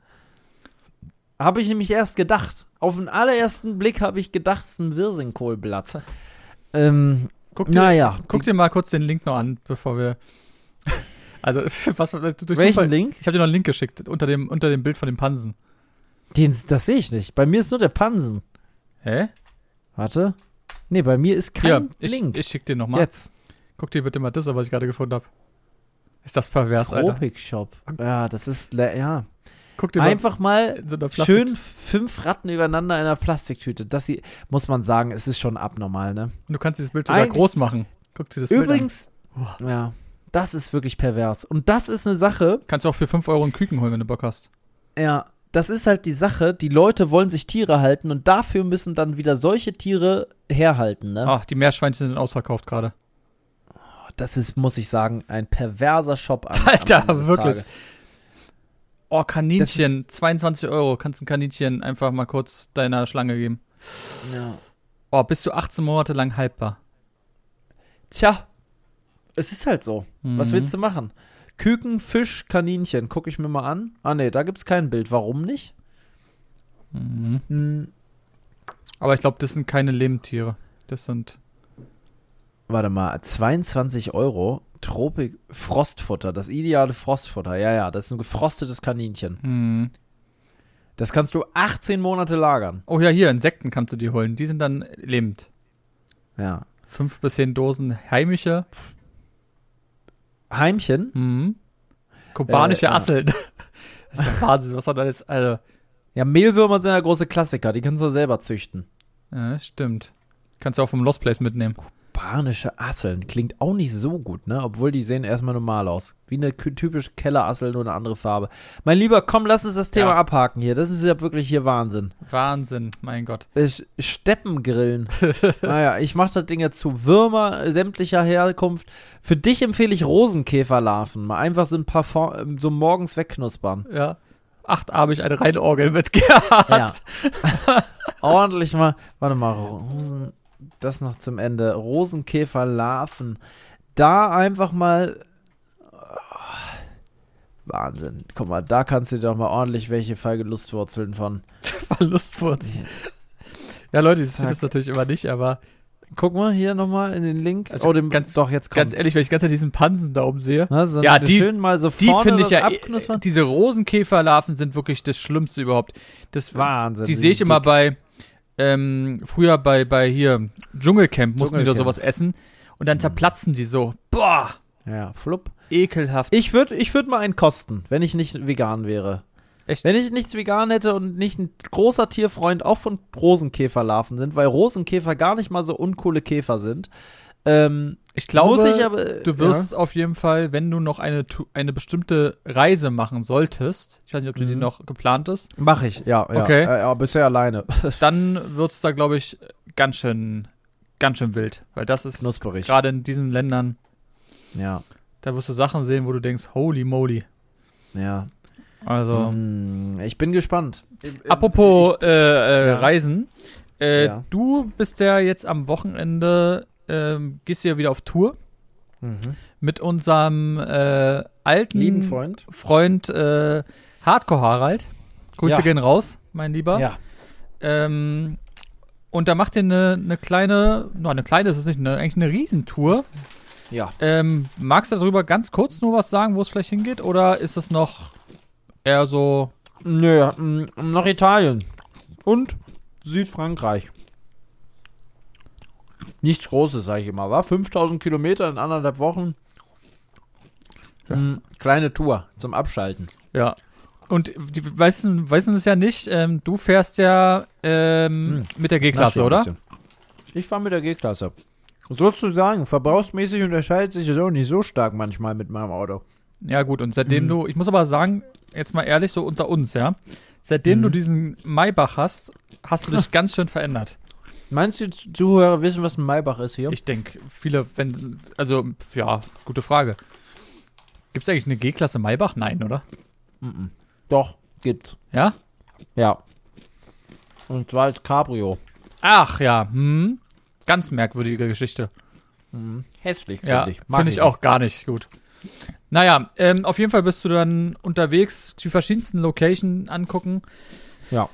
Habe ich nämlich erst gedacht. Auf den allerersten Blick habe ich gedacht, es ist ein Wirsingkohlblatt. Ähm, guck dir, naja. Guck dir mal kurz den Link noch an, bevor wir. Also, was, durch Welchen Zufall, Link? Ich habe dir noch einen Link geschickt, unter dem, unter dem Bild von dem Pansen. Den, das sehe ich nicht. Bei mir ist nur der Pansen. Hä? Warte. Nee, bei mir ist kein ja, ich, Link. Ich schick dir nochmal. Jetzt. Guck dir bitte mal das an, was ich gerade gefunden habe. Ist das pervers, Alter? Tropic Shop. Ja, das ist, ja. Guck dir Einfach mal, so schön fünf Ratten übereinander in einer Plastiktüte. Das sie, muss man sagen, es ist schon abnormal, ne? Du kannst dieses Bild sogar Eigentlich, groß machen. Guck dir das Übrigens, Bild an. ja, das ist wirklich pervers. Und das ist eine Sache. Kannst du auch für 5 Euro einen Küken holen, wenn du Bock hast. Ja, das ist halt die Sache. Die Leute wollen sich Tiere halten und dafür müssen dann wieder solche Tiere herhalten, ne? Ach, die Meerschweinchen sind ausverkauft gerade. Das ist, muss ich sagen, ein perverser Shop an. Alter, wirklich. Tages. Oh, Kaninchen, 22 Euro. Kannst ein Kaninchen einfach mal kurz deiner Schlange geben. Ja. Oh, bis zu 18 Monate lang haltbar. Tja, es ist halt so. Mhm. Was willst du machen? Küken, Fisch, Kaninchen, gucke ich mir mal an. Ah, nee, da gibt es kein Bild. Warum nicht? Mhm. Mhm. Aber ich glaube, das sind keine Lebendtiere. Das sind. Warte mal, 22 Euro. Tropik Frostfutter, das ideale Frostfutter. Ja, ja, das ist ein gefrostetes Kaninchen. Mhm. Das kannst du 18 Monate lagern. Oh ja, hier, Insekten kannst du die holen. Die sind dann lebend. Ja. Fünf bis zehn Dosen heimische. Heimchen? Mhm. Kubanische äh, Asseln. das ist ja Wahnsinn, was soll das jetzt, also. Ja, Mehlwürmer sind ja große Klassiker, die kannst du selber züchten. Ja, stimmt. Kannst du auch vom Lost Place mitnehmen spanische Asseln. Klingt auch nicht so gut, ne? Obwohl die sehen erstmal normal aus. Wie eine typische Kellerassel, nur eine andere Farbe. Mein Lieber, komm, lass uns das Thema ja. abhaken hier. Das ist ja wirklich hier Wahnsinn. Wahnsinn, mein Gott. Steppengrillen. naja, ich mach das Ding jetzt zu. Würmer sämtlicher Herkunft. Für dich empfehle ich Rosenkäferlarven. Mal einfach so ein paar so morgens wegknuspern. Ja achtarmig eine Reinorgel wird gehabt. Ja. Ordentlich mal, warte mal, Rosen, das noch zum Ende. Rosenkäferlarven. Da einfach mal. Oh, Wahnsinn. Guck mal, da kannst du dir doch mal ordentlich welche Verlustwurzeln von. Verlustwurzeln. ja, Leute, ich sehe das natürlich immer nicht, aber. Guck mal hier nochmal in den Link. Also oh, dem, ganz, doch, jetzt kommt's. Ganz ehrlich, wenn ich ganz diesen Pansen da oben sehe. Na, so ja, die, schön mal so die finde ich ja, eh, diese Rosenkäferlarven sind wirklich das Schlimmste überhaupt. Das, Wahnsinn. Die sehe ich immer bei, ähm, früher bei, bei hier Dschungelcamp mussten Dschungelcamp. die da sowas essen und dann mhm. zerplatzen die so. Boah! Ja, flupp. Ekelhaft. Ich würde ich würd mal einen kosten, wenn ich nicht vegan wäre. Echt? Wenn ich nichts vegan hätte und nicht ein großer Tierfreund auch von Rosenkäferlarven sind, weil Rosenkäfer gar nicht mal so uncoole Käfer sind, ähm, ich glaube, ich aber, du wirst ja. auf jeden Fall, wenn du noch eine, eine bestimmte Reise machen solltest, ich weiß nicht, ob du mhm. die noch geplant ist. Mache ich, ja. ja okay. Ja, ja, bisher alleine. Dann wird es da, glaube ich, ganz schön, ganz schön wild, weil das ist gerade in diesen Ländern. Ja. Da wirst du Sachen sehen, wo du denkst, holy moly. Ja. Also. Mm, ich bin gespannt. Apropos ich, äh, äh, Reisen. Äh, du bist ja jetzt am Wochenende ähm, gehst du ja wieder auf Tour mhm. mit unserem äh, alten lieben Freund, Freund äh, Hardcore Harald. Grüße ja. gehen raus, mein Lieber. Ja. Ähm, und da macht ihr eine, eine kleine, no, eine kleine ist es nicht, eine, eigentlich eine Riesentour. Ja. Ähm, magst du darüber ganz kurz nur was sagen, wo es vielleicht hingeht? Oder ist es noch eher so. Nö, nach Italien. Und Südfrankreich nichts Großes, sage ich immer, war 5000 Kilometer in anderthalb Wochen. Ja. Hm, kleine Tour zum Abschalten. Ja. Und die weißen, weißen es ja nicht, ähm, du fährst ja ähm, hm. mit der G-Klasse, oder? Ich fahre mit der G-Klasse. Sozusagen, verbrauchsmäßig unterscheidet sich das auch nicht so stark manchmal mit meinem Auto. Ja, gut, und seitdem mhm. du, ich muss aber sagen, jetzt mal ehrlich, so unter uns, ja, seitdem mhm. du diesen Maybach hast, hast du dich ganz schön verändert. Meinst du, die Zuhörer wissen, was ein Maybach ist hier? Ich denke, viele, wenn, also, ja, gute Frage. Gibt es eigentlich eine G-Klasse Maybach? Nein, oder? Mm -mm. Doch, gibt's. Ja? Ja. Und zwar als Cabrio. Ach ja, hm. Ganz merkwürdige Geschichte. Mhm. Hässlich, finde ja, ich. Finde ich auch gar nicht gut. Naja, ähm, auf jeden Fall bist du dann unterwegs, die verschiedensten Locations angucken. Ja.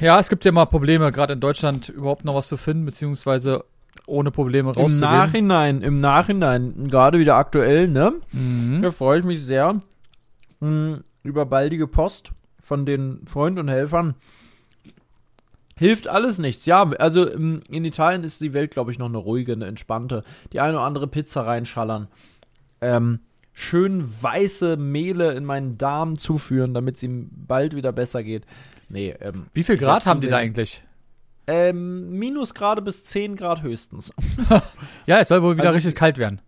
Ja, es gibt ja mal Probleme, gerade in Deutschland überhaupt noch was zu finden, beziehungsweise ohne Probleme rauszugehen. Im Nachhinein, im Nachhinein, gerade wieder aktuell, ne? Mhm. Da freue ich mich sehr mh, hm, über baldige Post von den Freunden und Helfern. Hilft alles nichts. Ja, also in Italien ist die Welt, glaube ich, noch eine ruhige, eine entspannte. Die eine oder andere Pizza reinschallern. Ähm, schön weiße Mehle in meinen Darm zuführen, damit es ihm bald wieder besser geht. Nee, ähm, Wie viel Grad haben die da eigentlich? Ähm, Minusgrade bis 10 Grad höchstens. ja, es soll wohl wieder also richtig kalt werden.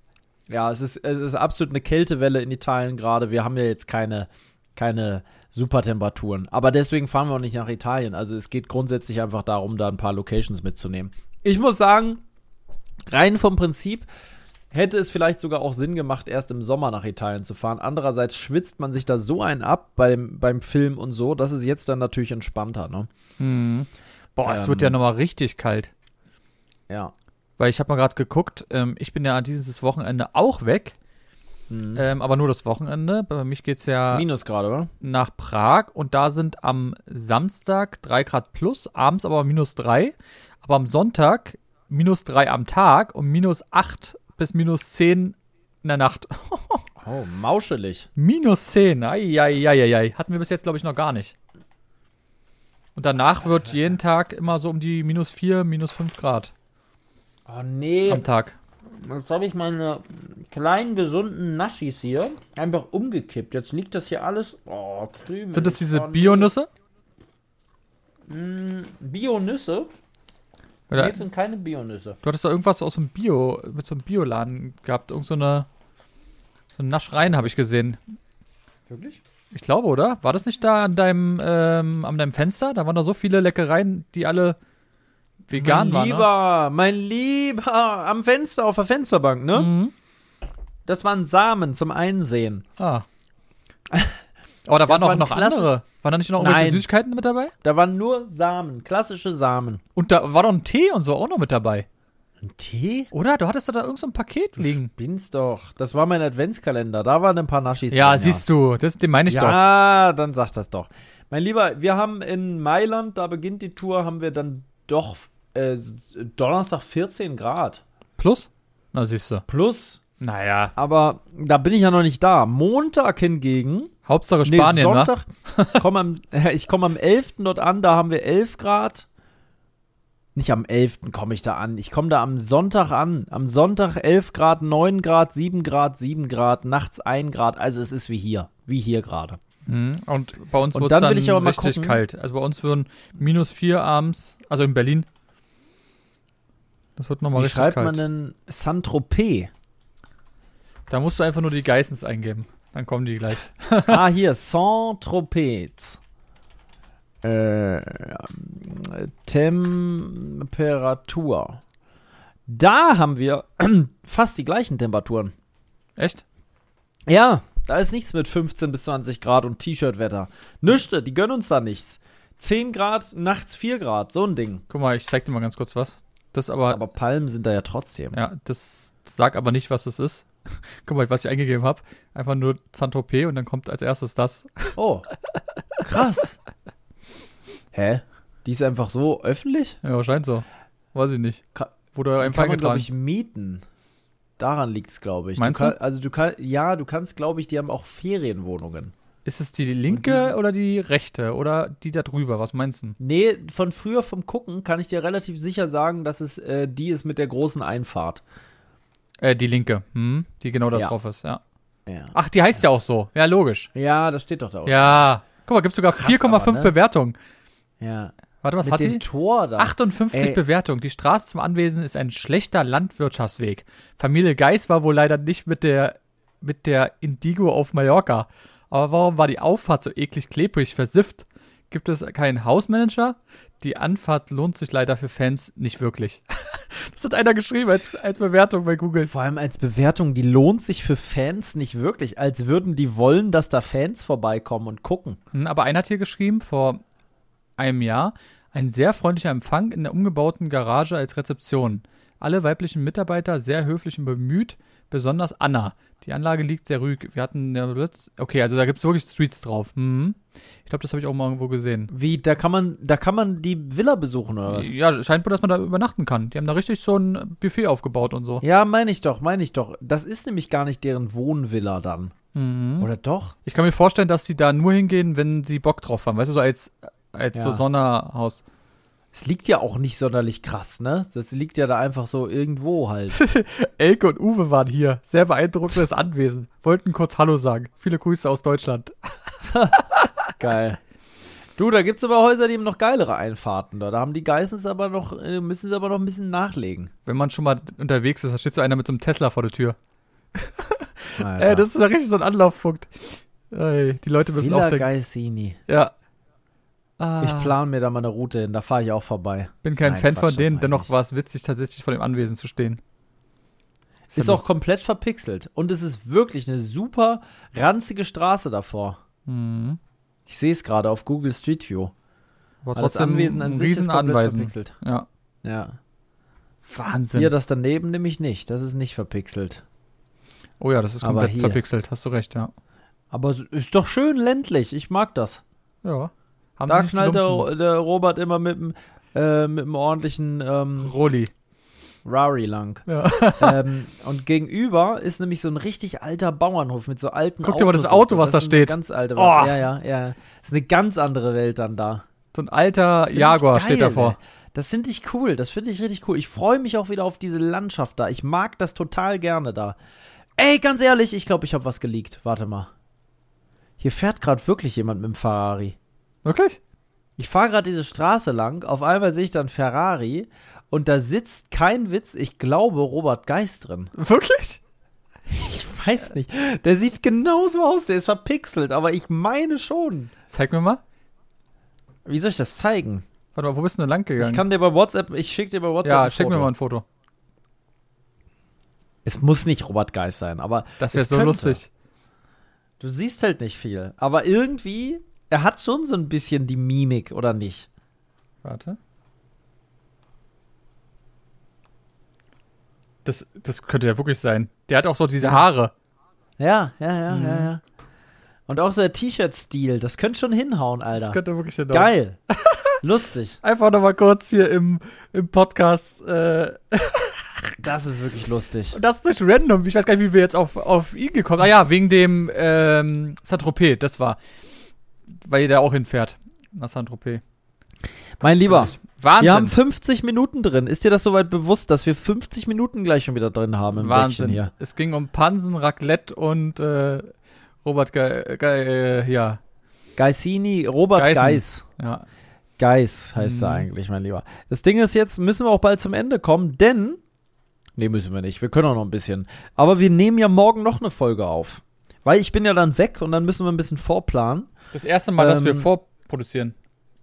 Ja, es ist, es ist absolut eine Kältewelle in Italien gerade. Wir haben ja jetzt keine, keine Supertemperaturen. Aber deswegen fahren wir auch nicht nach Italien. Also es geht grundsätzlich einfach darum, da ein paar Locations mitzunehmen. Ich muss sagen, rein vom Prinzip hätte es vielleicht sogar auch Sinn gemacht, erst im Sommer nach Italien zu fahren. Andererseits schwitzt man sich da so ein ab beim, beim Film und so, das ist jetzt dann natürlich entspannter, ne? Mhm. Boah, ähm, es wird ja nochmal richtig kalt. Ja. Weil ich habe mal gerade geguckt, ähm, ich bin ja dieses Wochenende auch weg. Mhm. Ähm, aber nur das Wochenende. Bei mich geht es ja Minus gerade, oder? nach Prag und da sind am Samstag 3 Grad plus, abends aber minus 3. Aber am Sonntag minus 3 am Tag und minus 8 bis minus 10 in der Nacht. oh, mauschelig. Minus 10, eieieiei. Hatten wir bis jetzt, glaube ich, noch gar nicht. Und danach wird jeden Tag immer so um die minus 4, minus 5 Grad. Oh nee. Am Tag. Jetzt habe ich meine kleinen, gesunden Naschis hier einfach umgekippt. Jetzt liegt das hier alles. Oh, Krümel. Sind das diese Bionüsse? Mm, Bionüsse? Oder? Nee, sind keine Bionüsse. Du hattest da irgendwas aus dem Bio, mit so einem Bioladen gehabt. Irgend so eine, so eine Naschereien habe ich gesehen. Wirklich? Ich glaube, oder? War das nicht da an deinem, ähm, an deinem Fenster? Da waren da so viele Leckereien, die alle vegan mein lieber, waren. Ne? Mein lieber, am Fenster, auf der Fensterbank, ne? Mhm. Das waren Samen zum Einsehen. Ah. Aber da waren auch noch andere. Waren da nicht noch irgendwelche Nein. Süßigkeiten mit dabei? Da waren nur Samen, klassische Samen. Und da war doch ein Tee und so auch noch mit dabei. Ein Tee? Oder? Du hattest da irgend so ein Paket liegen. Spinnst doch. Das war mein Adventskalender. Da waren ein paar Naschis ja, drin. Siehst ja, siehst du. Das, den meine ich ja, doch. Ja, dann sag das doch. Mein Lieber, wir haben in Mailand, da beginnt die Tour, haben wir dann doch äh, Donnerstag 14 Grad. Plus? Na, siehst du. Plus. Naja. Aber da bin ich ja noch nicht da. Montag hingegen. Hauptsache Spanien, nee, Sonntag, komm am, ich komme am 11. dort an, da haben wir 11 Grad. Nicht am 11. komme ich da an. Ich komme da am Sonntag an. Am Sonntag 11 Grad, 9 Grad, 7 Grad, 7 Grad, nachts 1 Grad. Also es ist wie hier. Wie hier gerade. Mhm. Und bei uns wird es dann, dann richtig gucken. kalt. Also bei uns würden minus 4 abends, also in Berlin. Das wird nochmal richtig kalt. Wie schreibt man denn Saint-Tropez? Da musst du einfach nur die Geissens eingeben. Dann kommen die gleich. ah, hier, Saint-Tropez. Äh, Temperatur. Da haben wir fast die gleichen Temperaturen. Echt? Ja, da ist nichts mit 15 bis 20 Grad und T-Shirt-Wetter. Nüchte, die gönnen uns da nichts. 10 Grad, nachts 4 Grad, so ein Ding. Guck mal, ich zeig dir mal ganz kurz was. Das aber. Aber Palmen sind da ja trotzdem. Ja, das sag aber nicht, was es ist. Guck mal, was ich eingegeben habe. Einfach nur Saint-Tropez und dann kommt als erstes das. Oh. Krass. Hä? Die ist einfach so öffentlich? Ja, scheint so. Weiß ich nicht. Ka Wurde einfach kann man, glaube ich, mieten. Daran liegt es, glaube ich. Meinst du? Kann, also du kannst, ja, du kannst, glaube ich, die haben auch Ferienwohnungen. Ist es die linke die, oder die rechte oder die da drüber? Was meinst du? Nee, von früher vom Gucken kann ich dir relativ sicher sagen, dass es äh, die ist mit der großen Einfahrt. Äh, die linke, hm, die genau da ja. drauf ist, ja. ja. Ach, die heißt ja. auch so. Ja, logisch. Ja, das steht doch da. Auch. Ja. Guck mal, gibt sogar 4,5 ne? Bewertungen. Ja. Warte, was Mit hat dem die? Tor da. 58 Ey. Bewertungen. Die Straße zum Anwesen ist ein schlechter Landwirtschaftsweg. Familie Geis war wohl leider nicht mit der, mit der Indigo auf Mallorca. Aber warum war die Auffahrt so eklig klebrig versifft? Gibt es keinen Hausmanager? Die Anfahrt lohnt sich leider für Fans nicht wirklich. das hat einer geschrieben als, als Bewertung bei Google. Vor allem als Bewertung, die lohnt sich für Fans nicht wirklich, als würden die wollen, dass da Fans vorbeikommen und gucken. Hm, aber einer hat hier geschrieben, vor einem Jahr ein sehr freundlicher Empfang in der umgebauten Garage als Rezeption. Alle weiblichen Mitarbeiter sehr höflich und bemüht, besonders Anna. Die Anlage liegt sehr ruhig. Wir hatten ja okay, also da gibt es wirklich Streets drauf. Mhm. Ich glaube, das habe ich auch mal irgendwo gesehen. Wie, da kann man, da kann man die Villa besuchen oder was? Ja, scheint wohl, dass man da übernachten kann. Die haben da richtig so ein Buffet aufgebaut und so. Ja, meine ich doch, meine ich doch. Das ist nämlich gar nicht deren Wohnvilla dann. Mhm. Oder doch? Ich kann mir vorstellen, dass sie da nur hingehen, wenn sie Bock drauf haben. Weißt du, so als als ja. so Sonderhaus. Es liegt ja auch nicht sonderlich krass, ne? Das liegt ja da einfach so irgendwo halt. Elke und Uwe waren hier. Sehr beeindruckendes Anwesen. Wollten kurz Hallo sagen. Viele Grüße aus Deutschland. Geil. Du, da gibt's aber Häuser, die haben noch geilere Einfahrten da. Da haben die Geissens aber noch, äh, müssen sie aber noch ein bisschen nachlegen. Wenn man schon mal unterwegs ist, da steht so einer mit so einem Tesla vor der Tür. Ey, das ist ja richtig so ein Anlaufpunkt. Ey, die Leute müssen Villa auch denken. Geissini. Ja. Ah. Ich plane mir da mal eine Route hin, da fahre ich auch vorbei. Bin kein Nein, Fan Quatsch, von denen, dennoch war es witzig, tatsächlich vor dem Anwesen zu stehen. Ist, ist auch komplett verpixelt. Und es ist wirklich eine super ranzige Straße davor. Mhm. Ich sehe es gerade auf Google Street View. Aber trotzdem das Anwesen an ein sich ist komplett Anweisen. verpixelt. Ja. Ja. Wahnsinn. Hier das daneben nämlich nicht. Das ist nicht verpixelt. Oh ja, das ist komplett verpixelt. Hast du recht, ja. Aber ist doch schön ländlich. Ich mag das. Ja. Haben da knallt der, der, Robert immer mit dem äh, mit einem ordentlichen ähm, Rolli. Rari lang. Ja. ähm, und gegenüber ist nämlich so ein richtig alter Bauernhof mit so alten Guck dir mal das Auto, so. was das da steht. Ganz alte, oh. Ja, ja, ja. Das ist eine ganz andere Welt dann da. So ein alter find Jaguar geil, steht davor. Ey. Das finde ich cool. Das finde ich richtig cool. Ich freue mich auch wieder auf diese Landschaft da. Ich mag das total gerne da. Ey, ganz ehrlich, ich glaube, ich habe was geleakt. Warte mal. Hier fährt gerade wirklich jemand mit dem Ferrari. Wirklich? Ich fahre gerade diese Straße lang, auf einmal sehe ich dann Ferrari und da sitzt kein Witz, ich glaube, Robert Geist drin. Wirklich? Ich weiß nicht. Der sieht genauso aus, der ist verpixelt, aber ich meine schon. Zeig mir mal. Wie soll ich das zeigen? Warte mal, wo bist du denn lang gegangen? Ich kann dir bei WhatsApp, ich schicke dir bei WhatsApp Ja, schick mir mal ein Foto. Es muss nicht Robert Geist sein, aber. Das wäre so könnte. lustig. Du siehst halt nicht viel. Aber irgendwie er hat schon so ein bisschen die Mimik, oder nicht? Warte. Das, das könnte ja wirklich sein. Der hat auch so diese Haare. Ja, ja, ja, mhm. ja, ja. Und auch so der T-Shirt-Stil, das könnte schon hinhauen, Alter. Das könnte wirklich hinhauen. Geil. Lustig. Einfach nochmal kurz hier im, im Podcast. Äh das ist wirklich lustig. Und das ist nicht random. Ich weiß gar nicht, wie wir jetzt auf, auf ihn gekommen sind. Ah ja, wegen dem ähm, Saint-Tropez, das war weil der auch hinfährt. Nach Saint-Tropez. Mein Lieber, Wahnsinn. wir haben 50 Minuten drin. Ist dir das soweit bewusst, dass wir 50 Minuten gleich schon wieder drin haben im Wahnsinn. hier? Es ging um Pansen, Raclette und äh, Robert Ge Ge äh, ja. Geisini, Robert Geisen. Geis. Ja. Geis heißt mhm. er eigentlich, mein Lieber. Das Ding ist jetzt, müssen wir auch bald zum Ende kommen, denn. Nee, müssen wir nicht. Wir können auch noch ein bisschen. Aber wir nehmen ja morgen noch eine Folge auf. Weil ich bin ja dann weg und dann müssen wir ein bisschen vorplanen. Das erste Mal, dass wir ähm, vorproduzieren.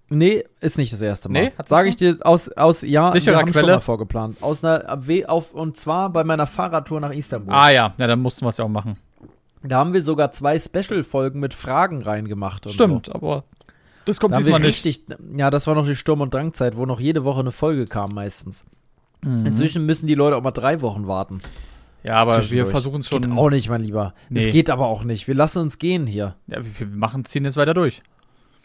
Nee, ist nicht das erste Mal. Nee, Sage ich dir aus, aus ja, Sicherer wir haben Quelle? schon mal vorgeplant. Aus einer, auf, und zwar bei meiner Fahrradtour nach Istanbul. Ah ja, ja dann mussten wir es ja auch machen. Da haben wir sogar zwei Special-Folgen mit Fragen reingemacht. Stimmt, so. aber das kommt da diesmal nicht. Richtig, ja, das war noch die Sturm- und Drangzeit, wo noch jede Woche eine Folge kam meistens. Mhm. Inzwischen müssen die Leute auch mal drei Wochen warten. Ja, aber wir versuchen es schon. Geht auch nicht, mein Lieber. Es nee. geht aber auch nicht. Wir lassen uns gehen hier. Ja, wir machen, ziehen jetzt weiter durch.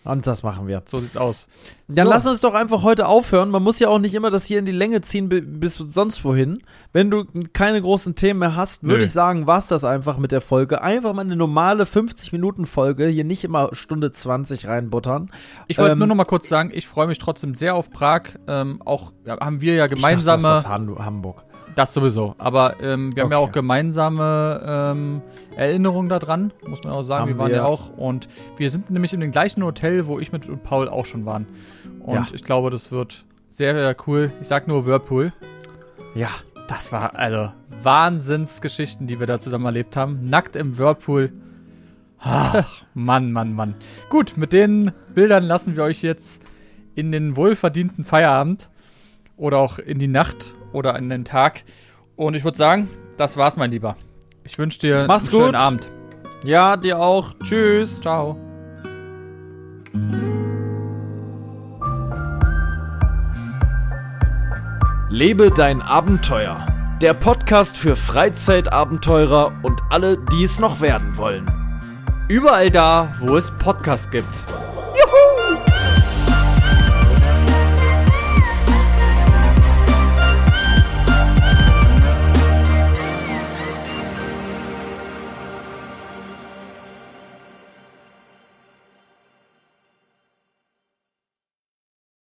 Und das machen wir. So sieht's aus. Dann so. lass uns doch einfach heute aufhören. Man muss ja auch nicht immer das hier in die Länge ziehen bis sonst wohin. Wenn du keine großen Themen mehr hast, würde ich sagen, war's das einfach mit der Folge. Einfach mal eine normale 50-Minuten-Folge. Hier nicht immer Stunde 20 reinbuttern. Ich wollte ähm, nur noch mal kurz sagen, ich freue mich trotzdem sehr auf Prag. Ähm, auch ja, haben wir ja gemeinsame. Ich dachte, das Hamburg. Das sowieso. Aber ähm, wir okay. haben ja auch gemeinsame ähm, Erinnerungen daran, muss man auch sagen. Haben wir waren wir. ja auch. Und wir sind nämlich in dem gleichen Hotel, wo ich mit Paul auch schon waren. Und ja. ich glaube, das wird sehr, sehr cool. Ich sag nur Whirlpool. Ja. Das war also Wahnsinnsgeschichten, die wir da zusammen erlebt haben. Nackt im Whirlpool. Ach, Mann, Mann, Mann. Gut, mit den Bildern lassen wir euch jetzt in den wohlverdienten Feierabend oder auch in die Nacht oder in den Tag. Und ich würde sagen, das war's, mein Lieber. Ich wünsche dir Mach's einen gut. schönen Abend. Ja, dir auch. Tschüss. Ciao. Lebe dein Abenteuer. Der Podcast für Freizeitabenteurer und alle, die es noch werden wollen. Überall da, wo es Podcasts gibt.